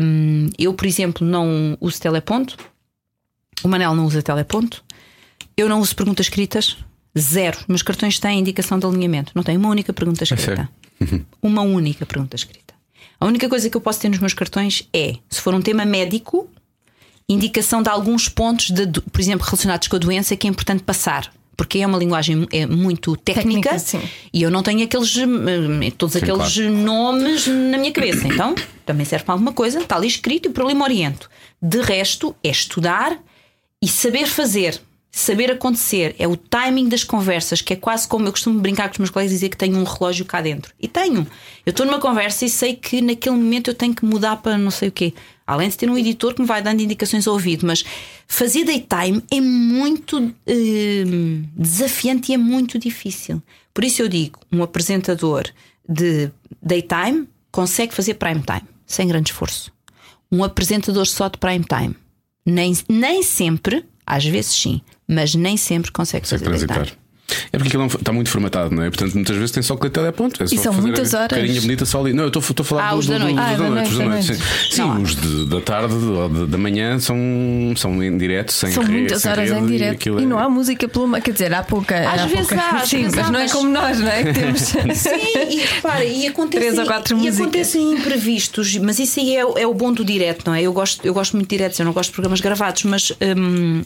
Hum, eu, por exemplo, não uso teleponto. O Manel não usa teleponto. Eu não uso perguntas escritas. Zero. Meus cartões têm indicação de alinhamento. Não tem uma única pergunta escrita. Uma única pergunta escrita. A única coisa que eu posso ter nos meus cartões é, se for um tema médico, indicação de alguns pontos, de, por exemplo, relacionados com a doença, que é importante passar. Porque é uma linguagem é, muito técnica, Técnica, sim. e eu não tenho aqueles, hum, todos aqueles nomes na minha cabeça. Então, também serve para alguma coisa, está ali escrito e por ali me oriento. De resto, é estudar e saber fazer, saber acontecer. É o timing das conversas, que é quase como eu costumo brincar com os meus colegas e dizer que tenho um relógio cá dentro. E tenho. Eu estou numa conversa e sei que naquele momento eu tenho que mudar para não sei o quê. Além de ter um editor que me vai dando indicações ao ouvido, mas fazer daytime é muito eh, desafiante e é muito difícil. Por isso eu digo: um apresentador de daytime consegue fazer prime time, sem grande esforço. Um apresentador só de prime time, nem, nem sempre, às vezes sim, mas nem sempre consegue Consegue fazer transitar. daytime. É porque aquilo não- está muito formatado, não é? Portanto, muitas vezes tem só que ler teleponto. É só são muitas a horas. Carinha bonita só ali. Não, eu estou a falar Ah, do, os da noite. dos Ah, da da noite. da noite, Sim, Sim, Não. os de- da tarde ou de- da manhã são, são em direto, sem São re- muitas sem horas rede, em e direto. aquilo E é- não há música pelo Quer dizer, há pouca. Às há vezes pouca- há, Sim, mas não é como nós, não é? Que temos. Sim, e repara, e acontecem, e acontecem imprevistos, mas isso aí é, o- é o bom do direto, não é? Eu gosto, eu gosto muito de diretos, eu não gosto de programas gravados, mas hum,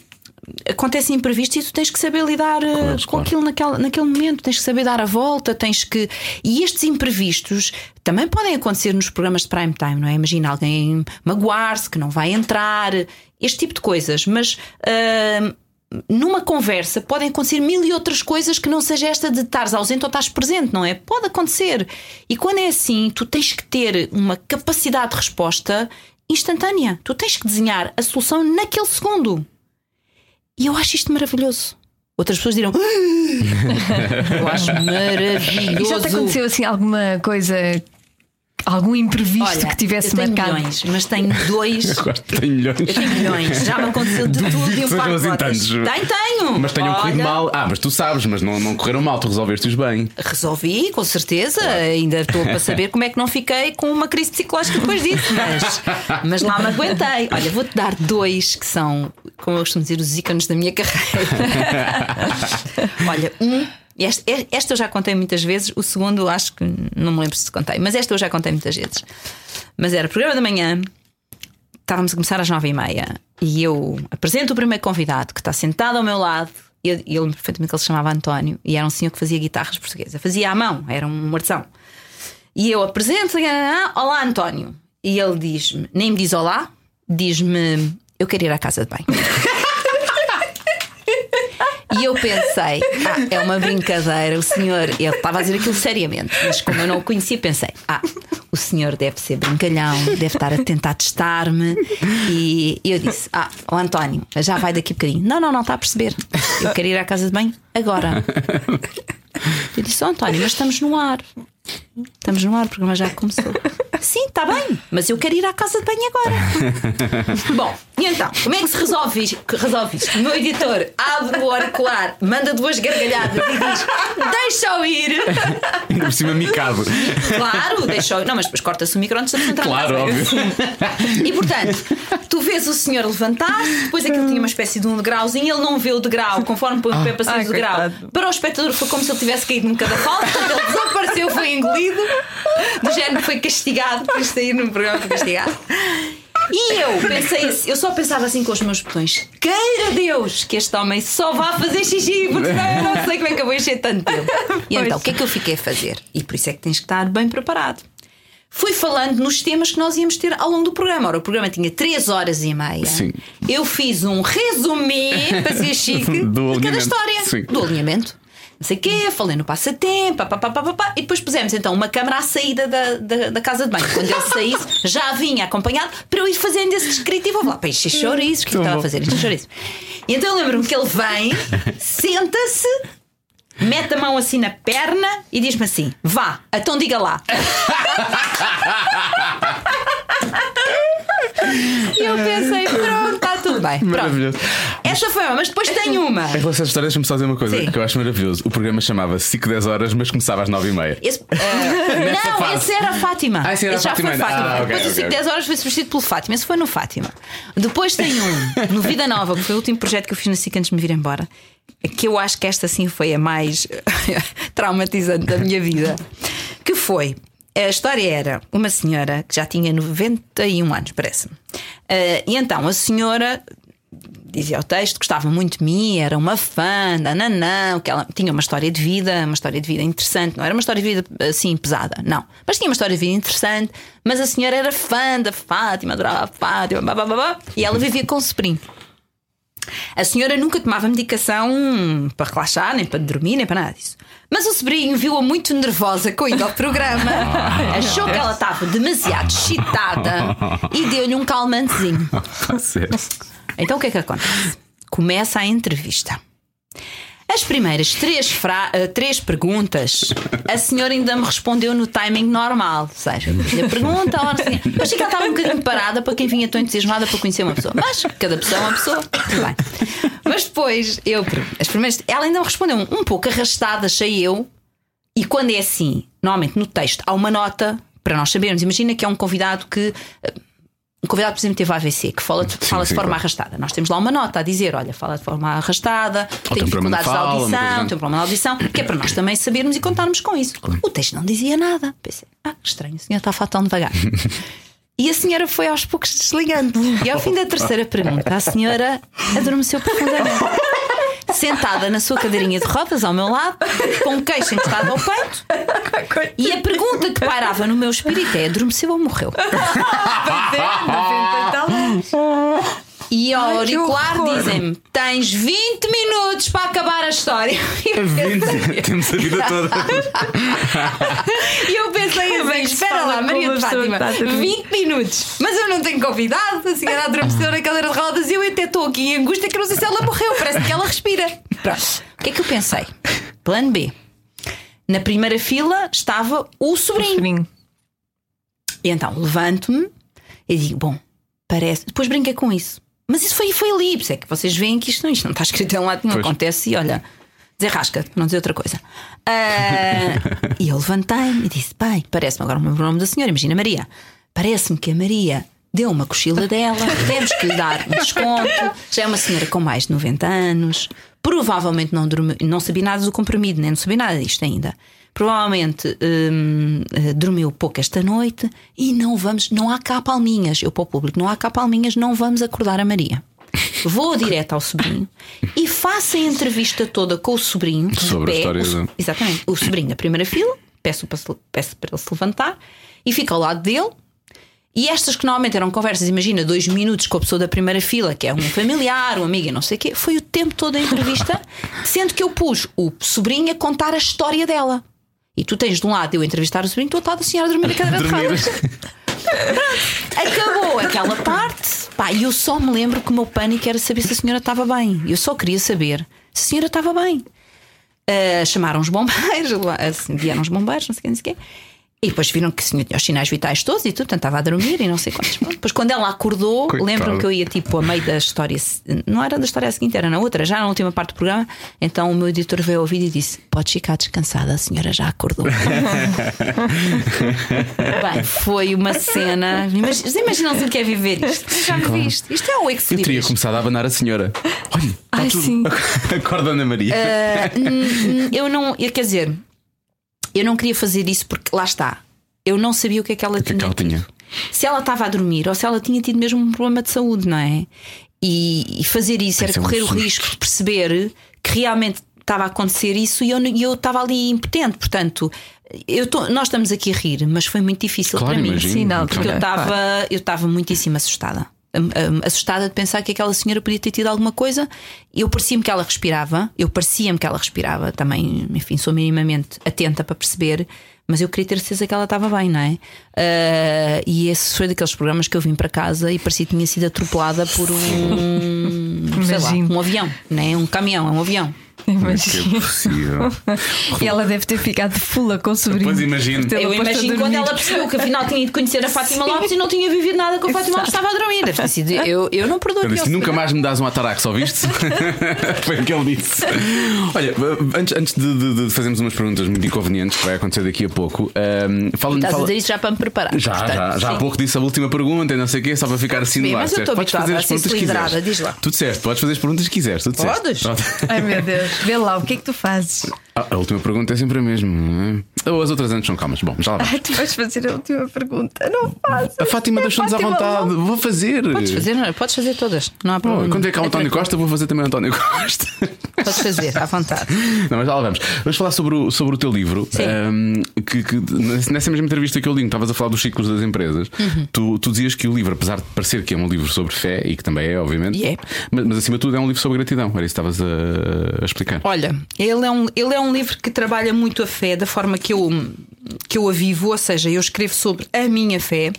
acontecem imprevistos e tu tens que saber lidar eh, eles, com claro. aquilo naquele, naquele momento, tens que saber dar a volta, tens que. E estes imprevistos também podem acontecer nos programas de prime time, não é? Imagina alguém magoar-se, que não vai entrar, este tipo de coisas, mas. hum, numa conversa podem acontecer mil e outras coisas que não seja esta de estares ausente ou estás presente, não é? Pode acontecer. E quando é assim, tu tens que ter uma capacidade de resposta instantânea. Tu tens que desenhar a solução naquele segundo. E eu acho isto maravilhoso. Outras pessoas dirão. "Ah!" eu acho maravilhoso. E já te aconteceu assim alguma coisa, algum imprevisto Olha, que tivesse eu tenho marcado? milhões, mas tenho dois. Agora tenho milhões. Eu tenho milhões, já me aconteceu de tudo e um par de botas. tantos. Tenho, tenho. Mas tenham corrido Olha, mal. Ah, mas tu sabes, mas não, não correram mal, tu resolveste-os bem. Resolvi, com certeza. Ainda estou para saber como é que não fiquei com uma crise psicológica depois disso, mas, mas lá me aguentei. Olha, vou-te dar dois que são, como eu costumo dizer, os ícones da minha carreira. Olha, um. Esta eu já contei muitas vezes, o segundo acho que não me lembro se contei, mas esta eu já contei muitas vezes. Mas era programa da manhã, estávamos a começar às nove e meia e eu apresento o primeiro convidado que está sentado ao meu lado. E eu, eu lembro perfeitamente que ele se chamava António e era um senhor que fazia guitarras portuguesas, fazia à mão, era um artesão. E eu apresento, olá António. E ele diz-me, nem me diz olá, diz-me, eu quero ir à casa de banho. E eu pensei, ah, é uma brincadeira, o senhor, ele estava a dizer aquilo seriamente, mas como eu não o conhecia, pensei, ah, o senhor deve ser brincalhão, deve estar a tentar testar-me. E eu disse, ah, o António, já vai daqui a bocadinho. Não, não, não, está a perceber. Eu quero ir à casa de banho agora. Eu disse, oh, António, mas estamos no ar. Estamos no ar, o programa já começou. Sim, está bem, mas eu quero ir à casa de banho agora. Bom, e então, como é que se resolve isto? Resolve isto? O meu editor abre o auricular, manda duas gargalhadas e diz: Deixa-o ir. Ainda por cima, micado. Claro, deixa-o ir. Não, mas depois corta-se o micro antes de entrar Claro, óbvio. E portanto, tu vês o senhor levantar-se, depois aquilo tinha uma espécie de um degrauzinho, ele não vê o degrau, conforme põe o pé para cima do degrau. Para o espectador foi como se ele tivesse caído num cadafalso, portanto, ele desapareceu, foi engolido, do género foi castigado por sair no programa, foi castigado. E eu pensei assim, eu só pensava assim com os meus botões: queira Deus que este homem só vá fazer xixi, porque senão eu não sei como é que eu vou encher tanto tempo. E então, o que é que eu fiquei a fazer? E por isso é que tens que estar bem preparado. Fui falando nos temas que nós íamos ter ao longo do programa. Ora, o programa tinha 3 horas e meia. Sim. Eu fiz um resumé para ser chique Do de cada alinhamento. história. Sim. Do alinhamento. Não sei o quê, falei no passatempo, pá, pá, pá, pá, e depois pusemos então uma câmara à saída da, da, da casa de banho. Quando ele saísse, já vinha acompanhado para eu ir fazendo esse descritivo. Vou lá, para encher chouriços, o que é que estava a fazer? Encher chouriços. E então eu lembro-me que ele vem, senta-se, mete a mão assim na perna e diz-me assim: vá, então diga lá. E eu pensei, pronto, está tudo bem. Pronto. Maravilhoso. Essa foi uma, mas depois tem uma. Em relação a esta história, deixa-me só dizer uma coisa Sim. que eu acho maravilhoso. O programa chamava 5, 10 horas, mas começava às 9 e meia. Esse, eh, não, fase. esse era a Fátima. Ah, esse era a já Fátima foi. Fátima. Ah, Depois o ok, 5 ok. 10 horas foi substituído pelo Fátima. Esse foi no Fátima. Depois tem um, no Vida Nova, que foi o último projeto que eu fiz na SIC antes de me vir embora. Que eu acho que esta sim foi a mais traumatizante da minha vida. Que foi. A história era uma senhora que já tinha 91 anos, parece-me. Eh, e então a senhora dizia o texto, gostava muito de mim, era uma fã, nananã, que ela tinha uma história de vida, uma história de vida interessante, não era uma história de vida assim pesada, não. Mas tinha uma história de vida interessante, mas a senhora era fã da Fátima, adorava a Fátima, blá, blá, blá, blá, e ela vivia com o sobrinho. A senhora nunca tomava medicação para relaxar, nem para dormir, nem para nada disso. Mas o sobrinho viu-a muito nervosa com indo ao programa, achou que ela estava demasiado excitada e deu-lhe um calmantezinho. Sério. Então o que é que acontece? Começa a entrevista. As primeiras três, fra- eh, três perguntas, a senhora ainda me respondeu no timing normal. Ou seja, a pergunta, a seguinte. Eu achei que ela estava um bocadinho parada para quem vinha tão entusiasmada para conhecer uma pessoa. Mas cada pessoa é uma pessoa. Tudo bem. Mas depois, eu, as primeiras, ela ainda me respondeu um pouco arrastada, achei eu. E quando é assim, normalmente no texto há uma nota para nós sabermos. Imagina que é um convidado que. Um convidado, por exemplo, teve AVC, que fala, de- fala de forma claro. arrastada. Nós temos lá uma nota a dizer: olha, fala de forma arrastada, tem tem dificuldades de fala, audição, tem um problema de audição, que é para nós também sabermos e contarmos com isso. O texto não dizia nada. Pensei: ah, que estranho, o senhor está a falar tão devagar. E a senhora foi aos poucos desligando. E ao fim da terceira pergunta, a senhora adormeceu profundamente. Sentada na sua cadeirinha de rodas ao meu lado, com um queixo encostado ao peito, e a pergunta que pairava no meu espírito é: adormeceu ou morreu? E ao Ai, que auricular dizem-me: tens 20 minutos para acabar a história. E eu pensei- Temos a vida toda. E eu pensei assim: Bem que se espera lá, Maria de Fátima, que está a dormir. 20 minutos. Mas eu não tenho convidado. A senhora adormeceu na cadeira de rodas e eu até estou aqui em angústia que não sei se ela morreu. Parece que ela respira. Pronto. O que é que eu pensei? Plano B. Na primeira fila estava o sobrinho. Sobrinho. E então levanto-me e digo: Bom, parece. Depois brinquei com isso. Mas isso foi, foi ali. É que vocês veem que isto não, isto não está escrito em lado, não Pois. acontece. E olha, desarrasca, para não dizer outra coisa. Ah, e eu levantei-me e disse: Bem, parece-me agora o nome da senhora, imagina Maria. Parece-me que a Maria deu uma cochila dela, temos que lhe dar um desconto. Já é uma senhora com mais de 90 anos, provavelmente não, dormi, não sabia nada do comprimido, nem não sabia nada disto ainda. Provavelmente hum, eh, dormiu pouco esta noite e não vamos, não há cá palminhas. Eu para o público, não há cá palminhas, não vamos acordar a Maria. Vou direto ao sobrinho e faço a entrevista toda com o sobrinho. de Sobre a pé, história o da- Exatamente. O sobrinho da primeira fila, peço para, peço para ele se levantar e fica ao lado dele. E estas que normalmente eram conversas, imagina, dois minutos com a pessoa da primeira fila, que é um familiar, um amigo e não sei o quê, foi o tempo todo da entrevista, sendo que eu pus o sobrinho a contar a história dela. E tu tens de um lado eu entrevistar o sobrinho, tu outro lado a senhora a dormir na cadeira de rodas. Acabou aquela parte, pá, e eu só me lembro que o meu pânico era saber se a senhora estava bem. Eu só queria saber se a senhora estava bem. Ah, chamaram os bombeiros, assim, vieram os bombeiros, não sei o que, não sei o quê. E depois viram que tinha os sinais vitais todos e tudo, portanto estava a dormir e não sei quantos. Depois, quando ela acordou, lembro-me que eu ia tipo a meio da história, não era da história seguinte, era na outra, já na última parte do programa. Então o meu editor veio ao vídeo e disse: Pode ficar descansada, a senhora já acordou. Bem, foi uma cena. Imag- Vocês imaginam o que é viver isto? Já vivi isto. Isto é o Eu teria ex começado a abanar a senhora. Olha, Ai, tudo. sim. Acorda Ana Maria. Hum, eu não, eu, quer dizer, eu não queria fazer isso porque lá está. Eu não sabia o que é que ela é tinha. que ela tinha? Se ela estava a dormir ou se ela tinha tido mesmo um problema de saúde, não é? E, e fazer isso era Isso é um correr o risco de perceber que realmente estava a acontecer isso e eu, eu estava ali impotente. Portanto, eu tô- nós estamos aqui a rir, mas foi muito difícil Claro, para mim. imagino. Sim, na Porque eu claro. estava eu estava muitíssimo assustada. Hum, hum, Assustada de pensar que aquela senhora podia ter tido alguma coisa. Eu parecia-me que ela respirava, eu parecia-me que ela respirava. Também, enfim, sou minimamente atenta para perceber, mas eu queria ter certeza que ela estava bem, não é? Ah, e esse foi daqueles programas que eu vim para casa e parecia que tinha sido atropelada por um, sei lá, um avião, não é? Um caminhão, é um avião. Que é Imagina. possível. E ela deve ter ficado fula com o sobrinho. Pois imagino. Eu a imagino quando ela percebeu que afinal tinha ido conhecer a Fátima Lopes e não tinha vivido nada com a Fátima Lopes, estava a dormir. Deve ter sido- Eu, eu não perdoo Eu disse, nunca mais me dás um atarax, só viste? Foi o que ele disse. Olha, antes, antes de, de- de fazermos umas perguntas muito inconvenientes que vai acontecer daqui a pouco, um, fala-me. Estás a Fala... dizer isso já para me preparar. Já, portanto, já, já há sim. pouco disse a última pergunta e não sei o quê, só para ficar assim Bem, no ar. mas eu estou podes fazer habituada as a ser perguntas que quiseres. cilidrada, diz lá. Tu disseste, podes fazer as perguntas que quiseres. Tu disseste. Podes? Ai meu Deus, vê lá, o que é que tu fazes? Ah, A última pergunta é sempre a mesma. não é? Ou as outras antes são calmas. Bom, já lá vamos. Ai, tu vais fazer a última pergunta. Não faças. A Fátima É deixou-nos à vontade. Lopes. Vou fazer. Podes fazer, não, podes fazer todas. Não há Oh, problema. quando é que há o António tranquilo. Costa, vou fazer também o António Costa. Podes fazer, à vontade. Não, mas já lá vamos. Vamos falar sobre o, sobre o teu livro. Sim. Ahm, que, que nessa mesma entrevista que eu li, que estavas a falar dos ciclos das empresas, Uhum. tu, tu dizias que o livro, apesar de parecer que é um livro sobre fé, e que também é, obviamente, E é. Mas, mas acima de tudo é um livro sobre gratidão. Era isso que estavas a, a explicar. Olha, ele é, um, ele é um livro que trabalha muito a fé da forma que eu, que eu a vivo, ou seja, eu escrevo sobre a minha fé.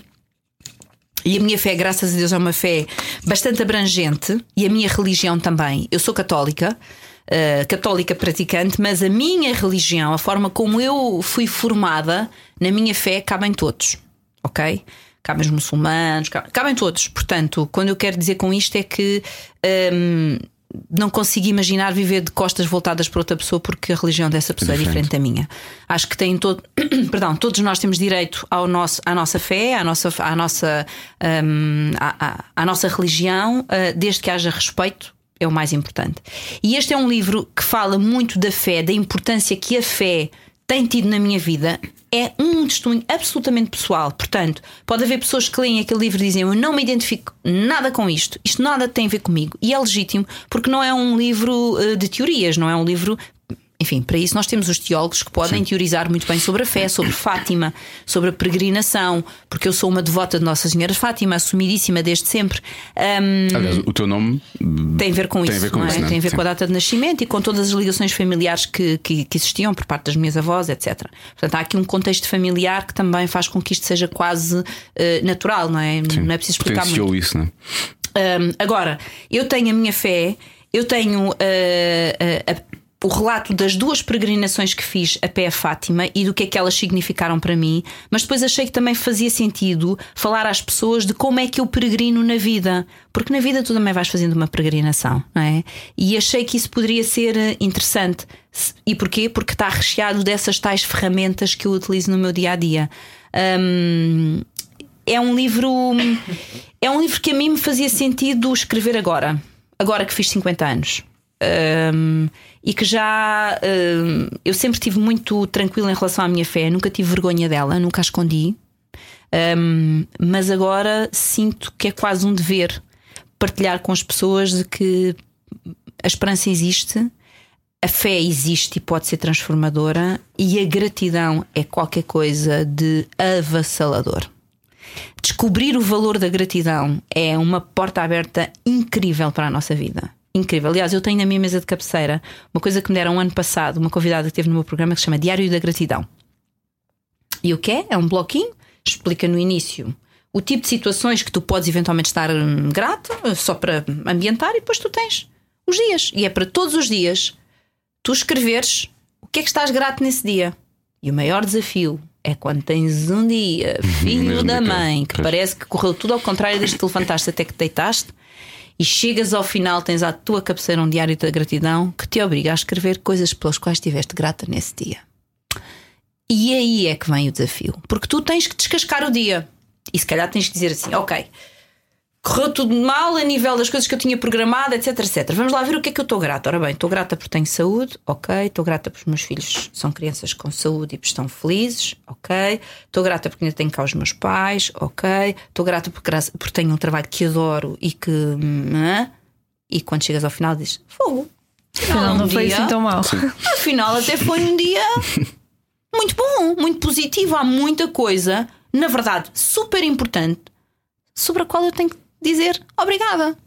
E a minha fé, graças a Deus, é uma fé bastante abrangente e a minha religião também. Eu sou católica, eh, católica praticante, mas a minha religião, a forma como eu fui formada, na minha fé, cabem todos, ok? Cabem os muçulmanos, cabem, cabem todos. Portanto, quando eu quero dizer com isto é que. hum, não consigo imaginar viver de costas voltadas para outra pessoa porque a religião dessa pessoa é diferente. diferente da minha. Acho que tem todo, perdão, todos nós temos direito ao nosso, à nossa fé, à nossa, à nossa, hum, à, à- à nossa religião, ah, desde que haja respeito. É o mais importante. E este é um livro que fala muito da fé, da importância que a fé tem tido na minha vida. É um testemunho absolutamente pessoal. Portanto, pode haver pessoas que leem aquele livro e dizem: Eu não me identifico nada com isto, isto nada tem a ver comigo. E é legítimo, porque não é um livro eh, de teorias, não é um livro enfim, para isso nós temos os teólogos que podem teorizar muito bem sobre a fé, sobre Fátima, sobre a peregrinação, porque eu sou uma devota de Nossa Senhora Fátima, assumidíssima desde sempre. Um, Aliás, o teu nome tem a ver com tem isso, a ver com não é? isso, é? tem a ver Sim. com a data de nascimento e com todas as ligações familiares que, que, que existiam por parte das minhas avós, etc. Portanto, há aqui um contexto familiar que também faz com que isto seja quase eh, natural, não é? Não é preciso explicar muito. potenciou isso, não é? Um, agora, eu tenho a minha fé, eu tenho uh, uh, a- o relato das duas peregrinações que fiz a pé a Fátima e do que é que elas significaram para mim, mas depois achei que também fazia sentido falar às pessoas de como é que eu peregrino na vida, porque na vida tu também vais fazendo uma peregrinação, não é? E achei que isso poderia ser eh, interessante. E porquê? Porque está recheado dessas tais ferramentas que eu utilizo no meu dia a dia. É um livro é um livro que a mim me fazia sentido escrever agora agora que fiz 50 anos Um, e que já um, eu sempre tive muito tranquila em relação à minha fé nunca tive vergonha dela nunca a escondi Um, mas agora sinto que é quase um dever partilhar com as pessoas de que a esperança existe a fé existe e pode ser transformadora e a gratidão é qualquer coisa de avassalador. Descobrir o valor da gratidão é uma porta aberta incrível para a nossa vida. Incrível. Aliás, eu tenho na minha mesa de cabeceira uma coisa que me deram ano passado, uma convidada que teve no meu programa que se chama Diário da Gratidão. E o que é? É um bloquinho, explica no início o tipo de situações que tu podes eventualmente estar hum, grato, só para ambientar, e depois tu tens os dias. E é para todos os dias tu escreveres o que é que estás grato nesse dia. E o maior desafio é quando tens um dia, filho Mesmo da mãe, que Pois. parece que correu tudo ao contrário desde que te levantaste até que te deitaste, e chegas ao final, tens à tua cabeceira um diário da gratidão que te obriga a escrever coisas pelas quais estiveste grata nesse dia. E aí é que vem o desafio, porque tu tens que descascar o dia. E se calhar tens que dizer assim: ok, correu tudo mal a nível das coisas que eu tinha programado, etc, etc. Vamos lá ver o que é que eu estou grata. Ora bem, estou grata porque tenho saúde, ok. Estou grata porque os meus filhos são crianças com saúde e estão felizes, ok. Estou grata porque ainda tenho cá os meus pais, ok. Estou grata porque, porque tenho um trabalho que adoro e que. hum? E quando chegas ao final dizes: Fogo. Afinal, não foi dia- assim tão mal. Afinal, até foi um dia muito bom, muito positivo. Há muita coisa, na verdade, super importante, sobre a qual eu tenho que dizer obrigada.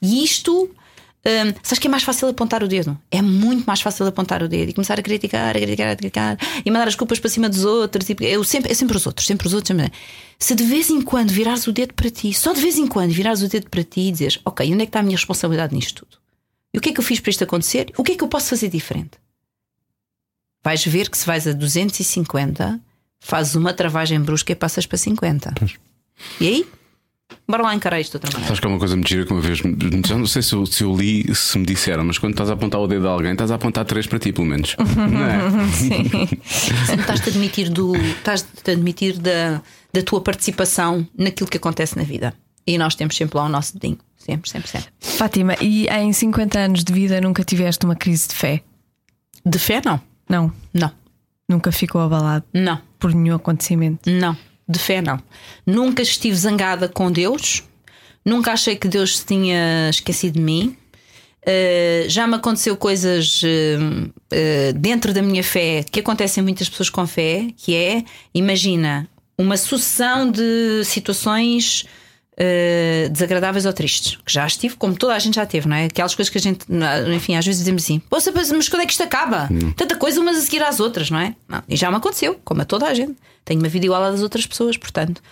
E isto. hum, sabes que é mais fácil apontar o dedo? É muito mais fácil apontar o dedo e começar a criticar, a criticar, a criticar e mandar as culpas para cima dos outros. E, eu sempre, é sempre os outros, sempre os outros. Sempre... Se de vez em quando virares o dedo para ti, só de vez em quando virares o dedo para ti e dizes: Ok, onde é que está a minha responsabilidade nisto tudo? E o que é que eu fiz para isto acontecer? O que é que eu posso fazer diferente? vais ver que se vais a 250, fazes uma travagem brusca e passas para 50. E aí? Bora lá encarar isto de outra maneira. Sabes que é uma coisa muito gira que uma vez, já não sei se eu, se eu li, se me disseram, mas quando estás a apontar o dedo a alguém, estás a apontar três para ti, pelo menos. Não é? Sempre estás-te a admitir, do, estás-te a admitir da, da tua participação naquilo que acontece na vida. E nós temos sempre lá o nosso dedinho. Sempre, sempre, sempre. Fátima, e em 50 anos de vida nunca tiveste uma crise de fé? De fé, não. Não. Não. Nunca ficou abalado Não. por nenhum acontecimento. Não, de fé não. Nunca estive zangada com Deus, nunca achei que Deus se tinha esquecido de mim. Uh, já me aconteceu coisas uh, uh, dentro da minha fé que acontecem muitas pessoas com fé, que é, imagina, uma sucessão de situações uh, desagradáveis ou tristes, que já estive, como toda a gente já teve, não é? Aquelas coisas que a gente, enfim, às vezes dizemos assim: Poxa, mas quando é que isto acaba? Tanta coisa umas a seguir às outras, não é? Não, e já me aconteceu, como a toda a gente. Tenho uma vida igual à das outras pessoas, portanto.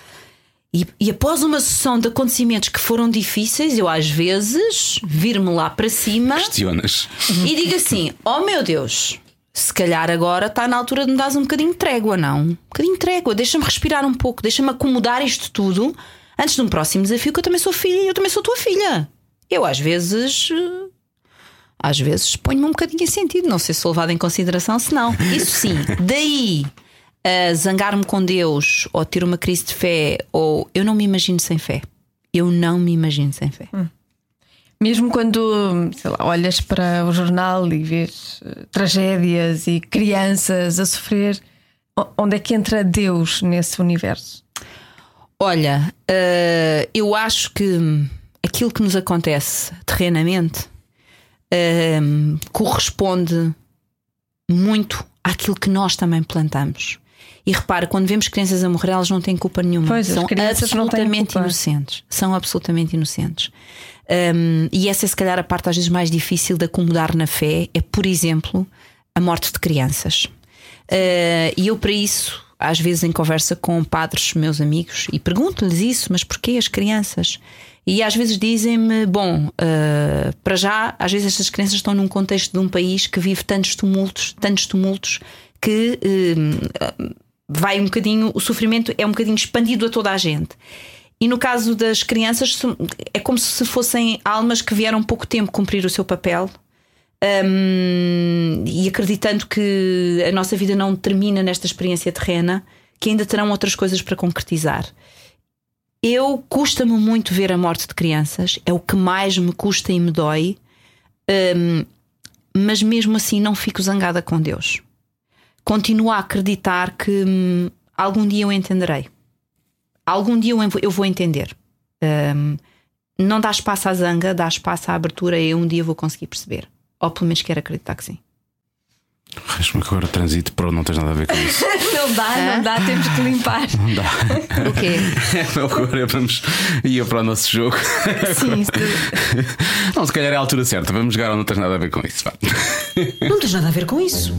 E, e após uma sucessão de acontecimentos que foram difíceis, eu às vezes vir-me lá para cima Questionas. e digo assim: Oh meu Deus, se calhar agora está na altura de me dares um bocadinho de trégua, não? Um bocadinho de trégua, deixa-me respirar um pouco, deixa-me acomodar isto tudo antes de um próximo desafio, que eu também sou filha eu também sou tua filha. Eu às vezes. eh, Às vezes ponho-me um bocadinho em sentido, não sei se sou levada em consideração, se não. Isso sim, daí a zangar-me com Deus ou ter uma crise de fé, ou eu não me imagino sem fé. Eu não me imagino sem fé. Mesmo quando lá, olhas para o jornal e vês eh, tragédias e crianças a sofrer, onde é que entra Deus nesse universo? Olha, eh, eu acho que aquilo que nos acontece terrenamente eh, corresponde muito àquilo que nós também plantamos. E repara, quando vemos crianças a morrer, elas não têm culpa nenhuma. Pois, São absolutamente inocentes. São absolutamente inocentes. Um, e essa é, se calhar, a parte às vezes mais difícil de acomodar na fé é, por exemplo, a morte de crianças. Uh, e eu, para isso, às vezes em conversa com padres, meus amigos, e pergunto-lhes isso, mas porquê as crianças? E às vezes dizem-me: bom, uh, para já, às vezes estas crianças estão num contexto de um país que vive tantos tumultos, tantos tumultos, que uh, vai um bocadinho, o sofrimento é um bocadinho expandido a toda a gente. E no caso das crianças, é como se fossem almas que vieram pouco tempo cumprir o seu papel. Um, e acreditando que a nossa vida não termina nesta experiência terrena, que ainda terão outras coisas para concretizar. Eu custa-me muito ver a morte de crianças, é o que mais me custa e me dói, um, mas mesmo assim não fico zangada com Deus. Continuo a acreditar que hum, algum dia eu entenderei. Algum dia eu vou- entender. Um, não dá espaço à zanga, dá espaço à abertura e um dia vou conseguir perceber. Ou pelo menos quero acreditar que sim. Acho-me que agora transito para não tens nada a ver com isso. Não dá, não dá, temos que limpar. Não dá. O quê? Agora vamos ir para o nosso jogo. Sim, isso- Não, se calhar é a altura certa. Vamos jogar ou não tens nada a ver com isso. vá. Não tens nada a ver com isso.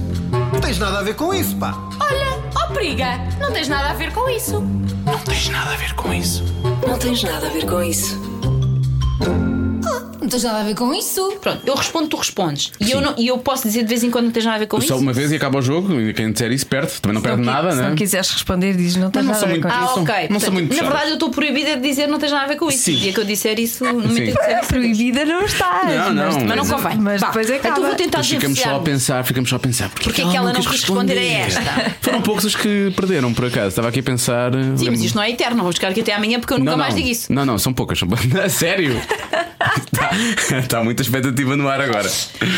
Não tens nada a ver com isso, pá. Olha, ó periga, não tens nada a ver com isso. Não tens nada a ver com isso. Não tens nada a ver com isso. Não tens nada a ver com isso. Pronto, eu respondo, tu respondes. E eu, não- e eu posso dizer de vez em quando não tens nada a ver com Só isso. uma vez e acaba o jogo. E quem disser isso perde. Também não perde nada, Se né? não quiseres responder, diz não tens Não, não nada sou a ver com Ah, isso. são- ok. não Portanto, muito na verdade, eu estou proibida de dizer não tens nada a ver com isso. Sim. O dia que eu disser isso, no momento Sim. em que disser isso. Proibida não está. Não, não. Mas, Mas não convém. Mas Vá. depois acaba. Então vou tentar Mas ficamos só a pensar, ficamos só a pensar. Porquê que ela não quis responder a esta? Foram poucos os que perderam, por acaso. Estava aqui a pensar. Sim, mas isto não é eterno. Não vou buscar aqui até amanhã porque eu nunca não, mais não. digo isso. Não, não, são poucas. São... A Sério? Está, está muita expectativa no ar agora.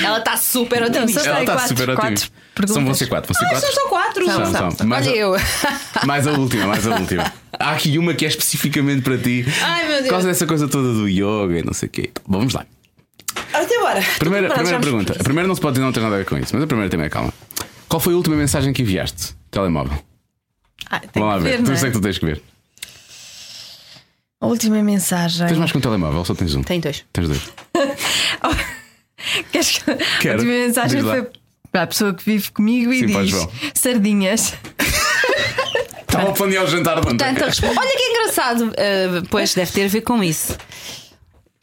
Ela está super otimista. Ela está super otimista. São você quatro. Você Ah, quatro. são só quatro. São, São, são, são. Mais, Olha a, eu. mais a última, mais a última. Há aqui uma que é especificamente para ti. Ai, meu Deus. Por causa dessa coisa toda do yoga e não sei o quê. Bom, vamos lá. Até agora. Primeira, primeira pergunta. A primeira não se pode dizer não tem nada a ver com isso, mas a primeira também é calma. Qual foi a última mensagem que enviaste? Telemóvel. Ah, Vamos lá ver. ver, tu não sei é? que tu tens que ver. A última mensagem. Tens mais que um telemóvel, só tens um. Tem dois. Tens dois. Queres que... Quero. A última mensagem foi para a pessoa que vive comigo e Sim, diz. Sardinhas. Estava a planear o jantar de ontem. Portanto, a respo- Olha que engraçado. Uh, pois deve ter a ver com isso.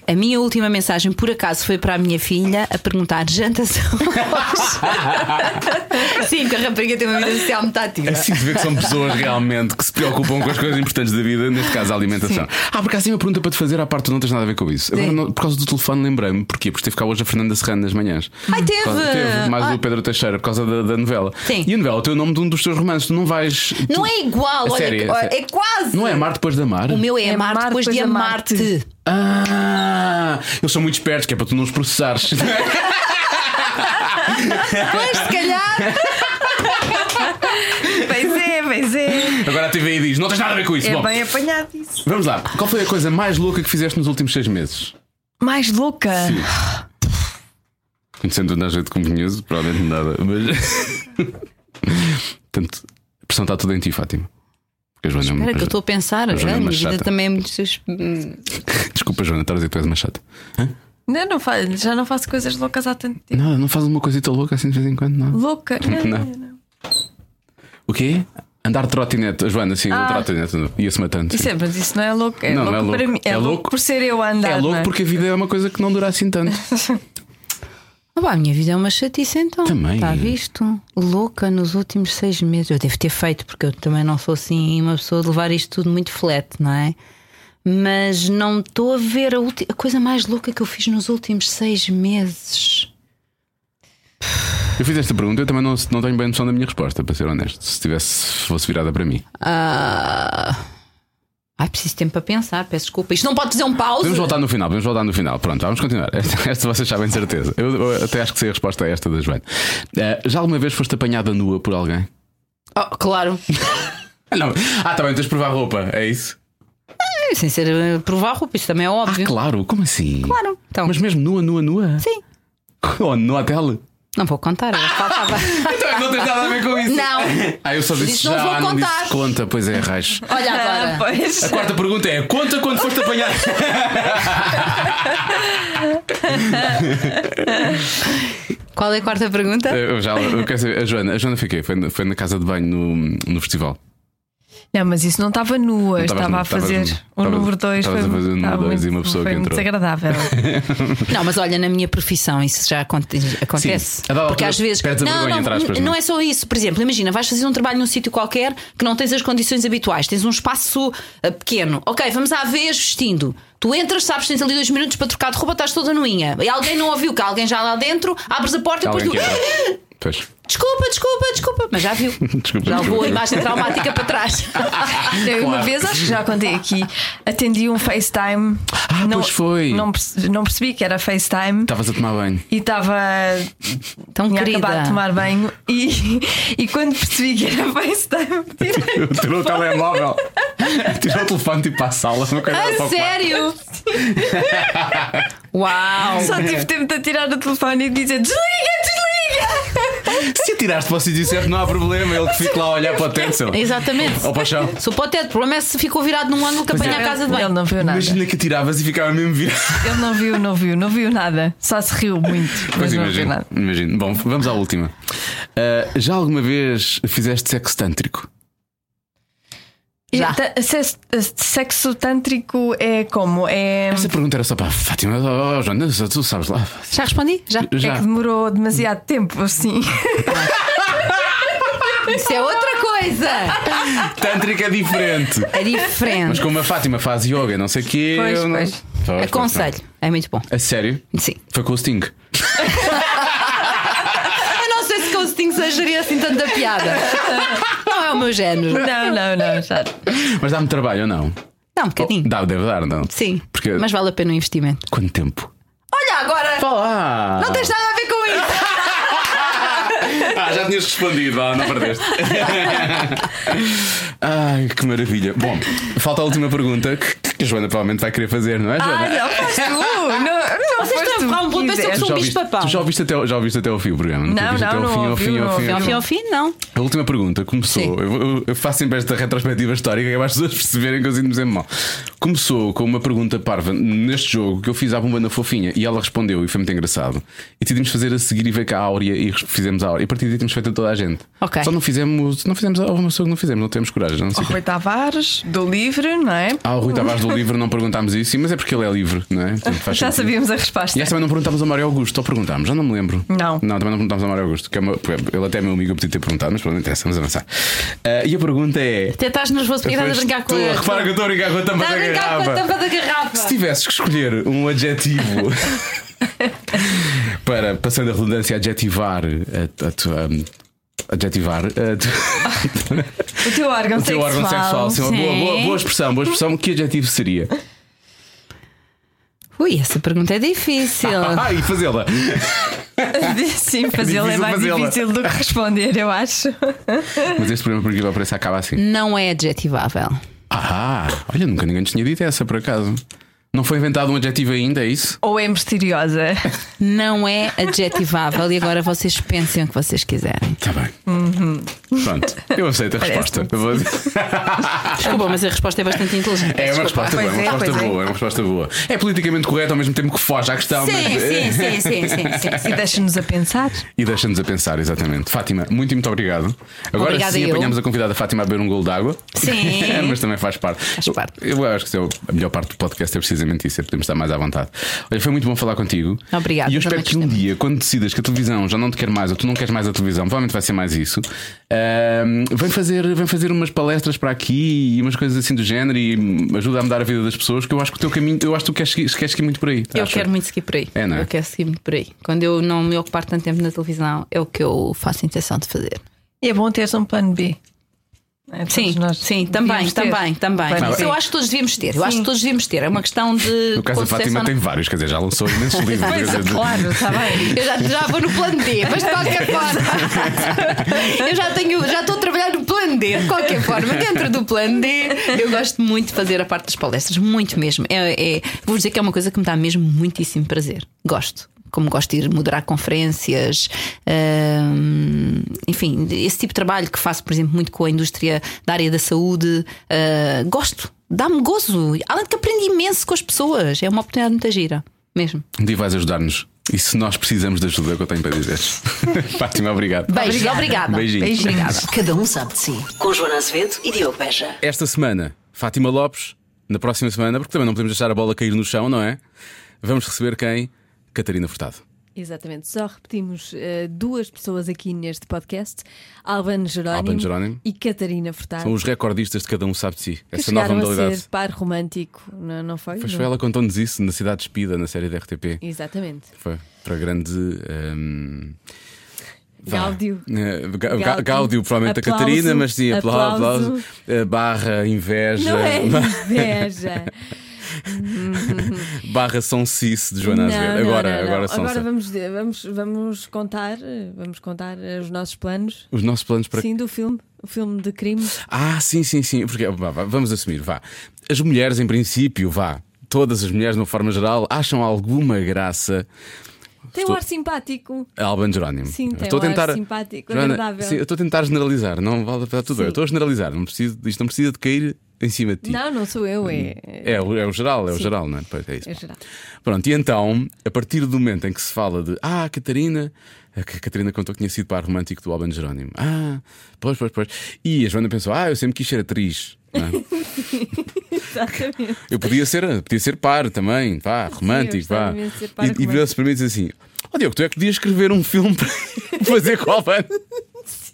A minha última mensagem, por acaso, foi para a minha filha a perguntar: jantas hoje? Sim, porque a rapariga tem uma vida social muito ativa. Assim se vê que são pessoas realmente que se preocupam com as coisas importantes da vida, neste caso a alimentação. Ah, por acaso tem uma pergunta para te fazer à parte, tu não tens nada a ver com isso. Agora, Sim. não- por causa do telefone, lembrei-me. Porquê? Porque esteve cá hoje a Fernanda Serrano nas manhãs. Ai, teve! Causa- teve mais Ah. o Pedro Teixeira por causa da, da novela. Sim. E a novela tem o nome de um dos teus romances. Tu não vais. tu- Não é igual, A olha, que- olha, sério. é quase. Não é Amar depois de amar? O meu é, É amar amar depois de depois de amar-te. amar-te. Ah, eles são muito espertos, que é para tu não os processares. Pois, se calhar. Pois é, pois é. Agora a TVI diz: não tens nada a ver com isso. É Bom, bem apanhado isso. vamos lá. Qual foi a coisa mais louca que fizeste nos últimos seis meses? Mais louca. Conhecendo toda a gente como conheço, provavelmente nada. Mas. Portanto, a pressão está toda em ti, Fátima. Porque a Joana é uma- Espera que eu estou a pensar. A Joana é minha vida chata. também é muito. Desculpa, Joana, estás a dizer que tu és uma chata. Não, não fa- já não faço coisas loucas há tanto tempo. Não, não faz uma coisita louca assim de vez em quando, não. Louca? Não, Não. não. O quê? Andar de trotinete. A Joana, sim, Ah. trotinete. Ia-se matando. sim. Isso é, mas isso não é louco. É, Não, louco, não é louco. para mim. É, É louco, louco- por ser eu a andar. É louco não porque a vida é uma coisa que não dura assim tanto. Pá, a minha vida é uma chatice então. Também. Está visto? Louca nos últimos seis meses. Eu devo ter feito, porque eu também não sou assim uma pessoa de levar isto tudo muito flat, não é? Mas não estou a ver a, ulti- a coisa mais louca que eu fiz nos últimos seis meses. Eu fiz esta pergunta, eu também não, não tenho bem noção da minha resposta, para ser honesto. Se tivesse, fosse virada para mim. Ah... Ai, preciso tempo para pensar, peço desculpa. Isto não pode dizer um pause. Podemos voltar no final, podemos voltar no final. Pronto, vamos continuar. Esta, esta vocês sabem de certeza. Eu, eu até acho que sei a resposta a esta da Joana. Eh, já alguma vez foste apanhada nua por alguém? Oh, claro. Ah, não. Ah, tá bem, tens de provar roupa, é isso? Sem ser eh, provar roupa, isso também é Ah, óbvio. claro, como assim? Claro. Então, Mas mesmo nua, nua, nua? sim. Oh, no hotel? Não vou contar, era faltava. Então, não tens nada a ver com isso. Não. Ah, eu só disse Disse, não já, vou não contar. disse conta, pois é, raios. Olha Ah, agora. pois. A quarta pergunta é: conta quando foste apanhar. Qual é a quarta pergunta? Eu já, eu quero saber, a Joana, a Joana foi quê? Foi, na- foi na casa de banho no, no festival. Não, mas isso não estava nua, Não estava a fazer o número 2 estavas a fazer o número estava dois e uma muito- pessoa que foi entrou. desagradável. Não, mas olha, na minha profissão isso já aconte- acontece. Sim. Porque às vezes. Não, não, aspas, não é? é só isso. Por exemplo, imagina, vais fazer um trabalho num sítio qualquer que não tens as condições habituais, tens um espaço ah, pequeno. Ok, vamos à vez vestindo. Tu entras, sabes que tens ali dois minutos para trocar de roupa, estás toda nuinha. E alguém não ouviu que há alguém já lá dentro, abres a porta e depois tu. Pois. Desculpa, desculpa, desculpa. Mas já viu. Desculpa, já levou a imagem traumática para trás. Eu, Uma vez, acho que já contei aqui, atendi um FaceTime. Ah, não, pois foi. Não, não percebi que era FaceTime. Estavas a tomar banho. E estava. Tão Tinha querida. acabado de tomar banho e, e quando percebi que era FaceTime, tirei. Tirou o telemóvel. Tirou o telefone tipo para a sala. Uma coisa para A sério? Uau! Só tive tempo de tirar o telefone e dizer desliga, desliga! Se atiraste para o sítio certo, não há problema. Ele que fica lá a olhar para o tencel. Exatamente. Ou para o chão. Sou para o teto. O problema é se ficou virado num ângulo que apanha a casa de Ele banho. não viu nada. Imagina que atiravas e ficava mesmo virado. Ele não viu, não viu, não viu nada. Só se riu muito. Pois Mas não viu imagino, nada. imagino. Bom, vamos à última. Ah, já alguma vez fizeste sexo tântrico? Já. Sexo tântrico é como? É, Essa pergunta era só para a Fátima. Oh, Joana, tu sabes lá. Já respondi? Já. é Já. que demorou demasiado tempo, assim. Isso é outra coisa. Tântrico é diferente. É diferente. Mas como a Fátima faz yoga, não sei o quê. Pois, eu não... pois. Aconselho. É muito bom. não. A sério? Sim. Foi com o Sting. Eu não sei se sejaria assim tanta piada. Não é o meu género. Não, não, não. Já. Mas dá-me trabalho ou não? Dá um bocadinho. Dá, deve dar, não? Sim. Porque. Mas vale a pena o investimento. Quanto tempo? Olha, agora. Fala! Não tens nada a ver com isso. Ah, já tinhas respondido, ah, não perdeste. Ai, que maravilha. Bom, falta a última pergunta que, que a Joana provavelmente vai querer fazer, não é, Joana? Ah, não, faz tu! Não, não Vocês tu um que pontapé sobre quiseste. um já bicho ouviste, papão. tu já ouviste, até, o- já ouviste até ao fim o programa? Não, ouviste não, até ao não fim, ao fim, ao não fim, ao fim. não. A última pergunta começou. Eu, eu- faço sempre esta retrospectiva histórica que é para as pessoas perceberem que eu sinto-me sempre mal. Começou com uma pergunta parva neste jogo que eu fiz à bomba na fofinha e ela respondeu e foi muito engraçado. E decidimos fazer a seguir e veio cá a Áurea e fizemos a Áurea. E a partir daí temos feito a toda a gente. Ok. Só não fizemos, não fizemos, houve uma pessoa que não fizemos, não temos coragem. Não sei O Rui Tavares, do livro, não é? Ah, o Rui Tavares do livro não perguntámos isso, sim, mas é porque ele é livre, não é? Faz Já sentido. sabíamos a resposta. Essa também não perguntámos ao Mário Augusto, ou perguntámos, já não me lembro. Não. Não, também não perguntámos ao Mário Augusto, que é uma- ele até é meu amigo, eu podia ter perguntado, mas pronto, não interessa, vamos avançar. Ah, e a pergunta é. Até estás nervoso porque estás a brincar com a. Repara que eu estou a brincar com a tampa Estás a da brincar com a garrafa. tampa da garrafa. Se tivesses que escolher um adjetivo para, passando a redundância, adjetivar a, a tua. Adjetivar a O teu órgão o teu órgão sexual. Sim, uma boa, boa, boa expressão, boa expressão. Que adjetivo seria? Ui, essa pergunta é difícil. Ah, e fazê-la. Sim, fazê-lo é difícil mais fazê-la. difícil do que responder, eu acho. Mas este programa, por incrível que pareça, acaba assim. Não é adjetivável. Ah, olha, nunca ninguém tinha dito essa, por acaso. Não foi inventado um adjetivo ainda, é isso? Ou é misteriosa? Não é adjetivável e agora vocês pensem o que vocês quiserem. Está bem. Pronto, eu aceito a resposta. Eu vou- Desculpa, mas a resposta é bastante inteligente. É uma Desculpa. resposta boa, é uma é, resposta pois é. boa, é uma resposta boa. É politicamente correto ao mesmo tempo que foge à questão, Sim, mas. sim, sim, sim, sim, sim. E deixa-nos a pensar. E deixa-nos a pensar, exatamente. Fátima, muito e muito obrigado. Agora Obrigada sim eu. apanhamos a convidada Fátima a beber um golo de água. Sim. Mas também faz parte. Faz parte. Eu, eu acho que isso é a melhor parte do podcast é precisamente isso, é podermos estar mais à vontade. Olha, foi muito bom falar contigo. Obrigada, E eu espero que um dia, quando decidas que a televisão já não te quer mais ou tu não queres mais a televisão, provavelmente vai ser mais isso. ahm, vem, fazer, vem fazer umas palestras para aqui e umas coisas assim do género e ajuda a mudar a vida das pessoas, que eu acho que o teu caminho, eu acho que tu queres, seguir- queres seguir muito por aí. Eu Acho. quero muito seguir por aí. É, não é? Eu quero seguir muito por aí. Quando eu não me ocupar tanto tempo na televisão, é o que eu faço intenção de fazer. E é bom teres um plano B. É, Sim, nós sim, também, também, também. B. eu acho que todos devíamos ter. Eu acho Sim. que todos devíamos ter. É uma questão de. No caso da Fátima tem vários, quer dizer, já lançou imensos livros. Pois, claro, está bem. Eu já, já vou no plano D, mas de qualquer forma. Eu já tenho, já estou a trabalhar no plano D, de qualquer forma. Dentro do plano D, eu gosto muito de fazer a parte das palestras, muito mesmo. É, é- vou dizer que é uma coisa que me dá mesmo muitíssimo prazer. Gosto. Como gosto de ir moderar conferências, hum, enfim, esse tipo de trabalho que faço, por exemplo, muito com a indústria da área da saúde, uh, gosto, dá-me gozo. Além de que aprendi imenso com as pessoas, é uma oportunidade muito gira, mesmo. Um dia vais ajudar-nos. E se nós precisamos de ajuda, é o que eu tenho para dizer. Fátima, obrigado. Beijos, obrigada. Beijinhos. Obrigada. Cada um sabe de si. Com Joana Azevedo e Diogo Beja. Esta semana, Fátima Lopes. Na próxima semana, porque também não podemos deixar a bola cair no chão, não é? Vamos receber quem? Catarina Furtado. Exatamente, só repetimos eh, duas pessoas aqui neste podcast: Albano Jerónimo, Albano Jerónimo. e Catarina Furtado. São os recordistas de cada um sabe de si. que Essa nova chegaram a modalidade. ser par romântico, não, não foi? Pois Não. foi ela contou-nos isso na Cidade Despida, na série da RTP. Exatamente. Foi para grande. vá. Gáudio. Eh, Gáudio. Gáudio, provavelmente Aplauso. a Catarina, mas sim, apla- Aplauso. aplauso. eh, Barra inveja. Não é inveja. barra São Cice de Joana Não, Azevedo. Agora, não, não. agora são Agora vamos, vamos, vamos contar, vamos contar eh, os nossos planos. os nossos planos para. Sim, do filme, o filme de crime. Ah, sim, sim, sim. Porque, vá, vá, vamos assumir, vá. As mulheres, em princípio, vá. Todas as mulheres, de uma forma geral, acham alguma graça Tem um Estou- ar simpático. a Alban Jerónimo. Sim, tem estou a um ar tentar... simpático, Joana, agradável. sim, eu estou a tentar generalizar, não vale está tudo. Sim. Eu estou a generalizar, não preciso, isto não precisa de cair em cima de ti. Não, não sou eu, é. É, o- é o geral, é o Sim. geral, não é? É isso. É geral. Pronto, e então, a partir do momento em que se fala de Ah, a Catarina, a Ca- Catarina contou que tinha sido par romântico do Alban Jerónimo. Ah, pois, pois, pois. E a Joana pensou: Ah, eu sempre quis ser atriz. é? Exatamente. Eu podia ser, podia ser par também, vá, romântico, gostava vá. E, e virou-se para mim e disse assim: Ó Diogo, tu é que podias escrever um filme para fazer com o Alban.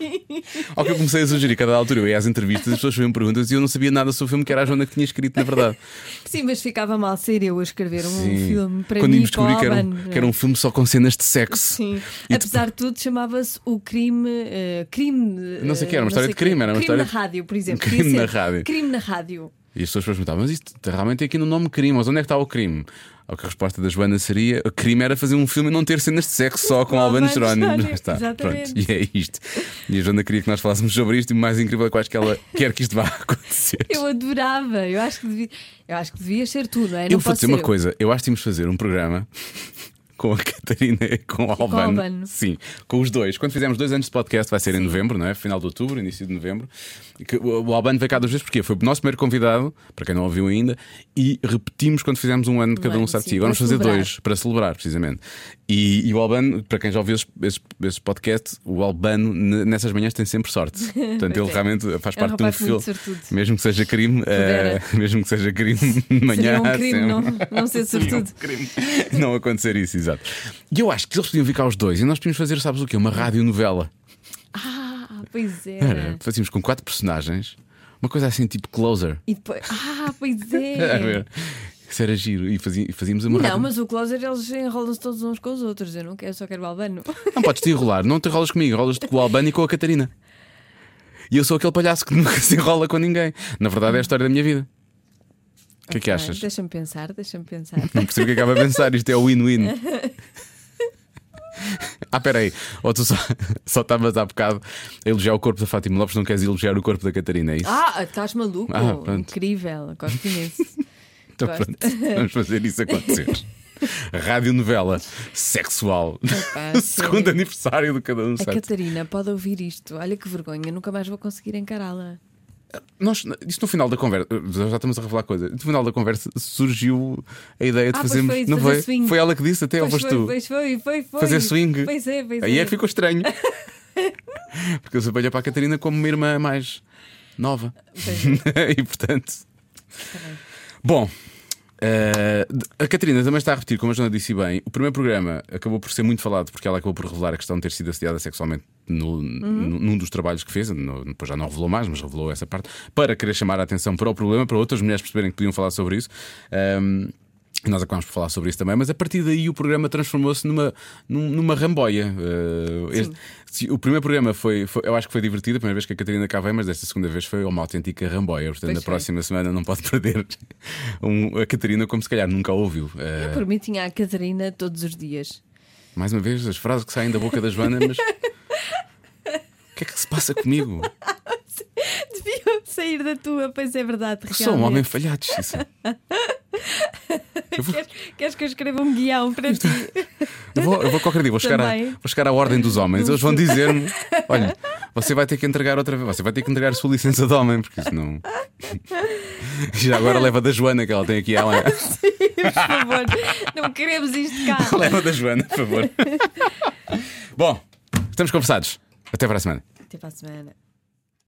Sim. Ao que eu comecei a sugerir, cada altura eu ia às entrevistas, as pessoas faziam perguntas e eu não sabia nada sobre o filme que era a Joana que tinha escrito, na verdade. Sim, mas ficava mal ser eu a escrever um Sim. filme para Quando mim íamos com descobrir que era, um, que era é? um filme só com cenas de sexo. Sim. E Apesar de tudo, chamava-se o crime. eh, crime. eh, Não sei o que era, uma história de crime, era uma crime história na rádio, por exemplo. Crime na rádio. Crime na rádio. E as pessoas perguntavam, mas isto realmente tem aqui no nome crime, mas onde é que está o crime? Ao que a resposta da Joana seria: o crime era fazer um filme e não ter cenas de sexo só com Albano Jerónimo. Está, exatamente. pronto. E é isto. E a Joana queria que nós falássemos sobre isto e o mais incrível é que eu acho que ela quer que isto vá acontecer. Eu adorava. Eu acho que devia, eu acho que devias ser tu, não é? Eu não vou posso dizer uma eu. coisa: eu acho que tínhamos de fazer um programa. Com a Catarina e com o Albano. Albano. Sim, com os dois. Quando fizermos dois anos de podcast, vai ser em novembro, não é? Final de outubro, início de novembro. O Albano veio cá duas vezes porque foi o nosso primeiro convidado, para quem não ouviu ainda, e repetimos quando fizemos um ano de cada um sabe sim. Vamos fazer celebrar. dois para celebrar, precisamente. E, e o Albano, para quem já ouviu esses, esses podcasts, o Albano nessas manhãs tem sempre sorte. Portanto, ele é. realmente faz É um parte de um muito filme. sortudo. Mesmo que seja crime, eh, mesmo que seja crime de manhã. Seria um crime sempre. não, não ser Seria um sortudo. crime não acontecer isso, exato. E eu acho que eles podiam ficar os dois e nós podíamos fazer, sabes o quê? Uma radionovela. Ah, pois é. Era, fazíamos com quatro personagens, uma coisa assim tipo closer. E depois. Ah, pois A é. Isso era giro. E fazí- fazíamos uma Não, mas o closer eles enrolam-se todos uns com os outros. Eu não quero, eu só quero o Albano. Não podes te enrolar, não te enrolas comigo, enrolas-te com o Albano e com a Catarina. E eu sou aquele palhaço que nunca se enrola com ninguém. Na verdade, é a história da minha vida. O que é que Ok, achas? Deixa-me pensar, deixa-me pensar. Não percebo o que acaba a pensar, isto é o win-win. Ah, peraí, ou tu só só estavas há bocado a elogiar o corpo da Fátima Lopes, não queres elogiar o corpo da Catarina, é isso? Ah, estás maluco? Ah, pronto. Incrível, gosto imenso. Então gosto. pronto, vamos fazer isso acontecer. Rádio novela sexual. Epá, Segundo aniversário de cada um. A? Catarina pode ouvir isto. Olha que vergonha, nunca mais vou conseguir encará-la. Nós, isto no final da conversa, já estamos a revelar coisa. No final da conversa surgiu a ideia de Ah, fazermos. foi, de não fazer foi? swing. Foi ela que disse, até ou Pois foste foi, tu? pois foi, foi, foi. Fazer swing. Pois é, pois Aí é. é que ficou estranho. Porque eu olha para a Catarina como uma irmã mais nova. e portanto. Bom. eh, a Catarina também está a repetir, como a Joana disse bem, o primeiro programa acabou por ser muito falado porque ela acabou por revelar a questão de ter sido assediada sexualmente no, no- num dos trabalhos que fez, no- depois já não revelou mais, mas revelou essa parte, para querer chamar a atenção para o problema, para outras mulheres perceberem que podiam falar sobre isso. Ehm, nós acabámos por falar sobre isso também, mas a partir daí o programa transformou-se numa, num- numa ramboia. Eh, este- o primeiro programa foi, foi- eu acho que foi divertido, a primeira vez que a Catarina cá veio, mas desta segunda vez foi uma autêntica ramboia. Portanto, Pois na foi. próxima semana não pode perder um- a Catarina como se calhar nunca a ouviu. Eh, Por mim tinha a Catarina todos os dias. mais uma vez, as frases que saem da boca da Joana, mas. O que é que se passa comigo? Deviam sair da tua, pois é verdade. Eu sou um realmente. homem falhado, Xissa. Vou- Queres, queres que eu escreva um guião para ti? Eu vou, eu vou qualquer dia, vou chegar, a, vou chegar à ordem dos homens. Eles vão dizer-me: olha, você vai ter que entregar outra vez, você vai ter que entregar a sua licença de homem, porque isso não. Já agora leva da Joana, que ela tem aqui. Ela Por favor, não queremos isto cá. leva da Joana, por favor. Bom, estamos conversados. Até para a semana. Até para a semana.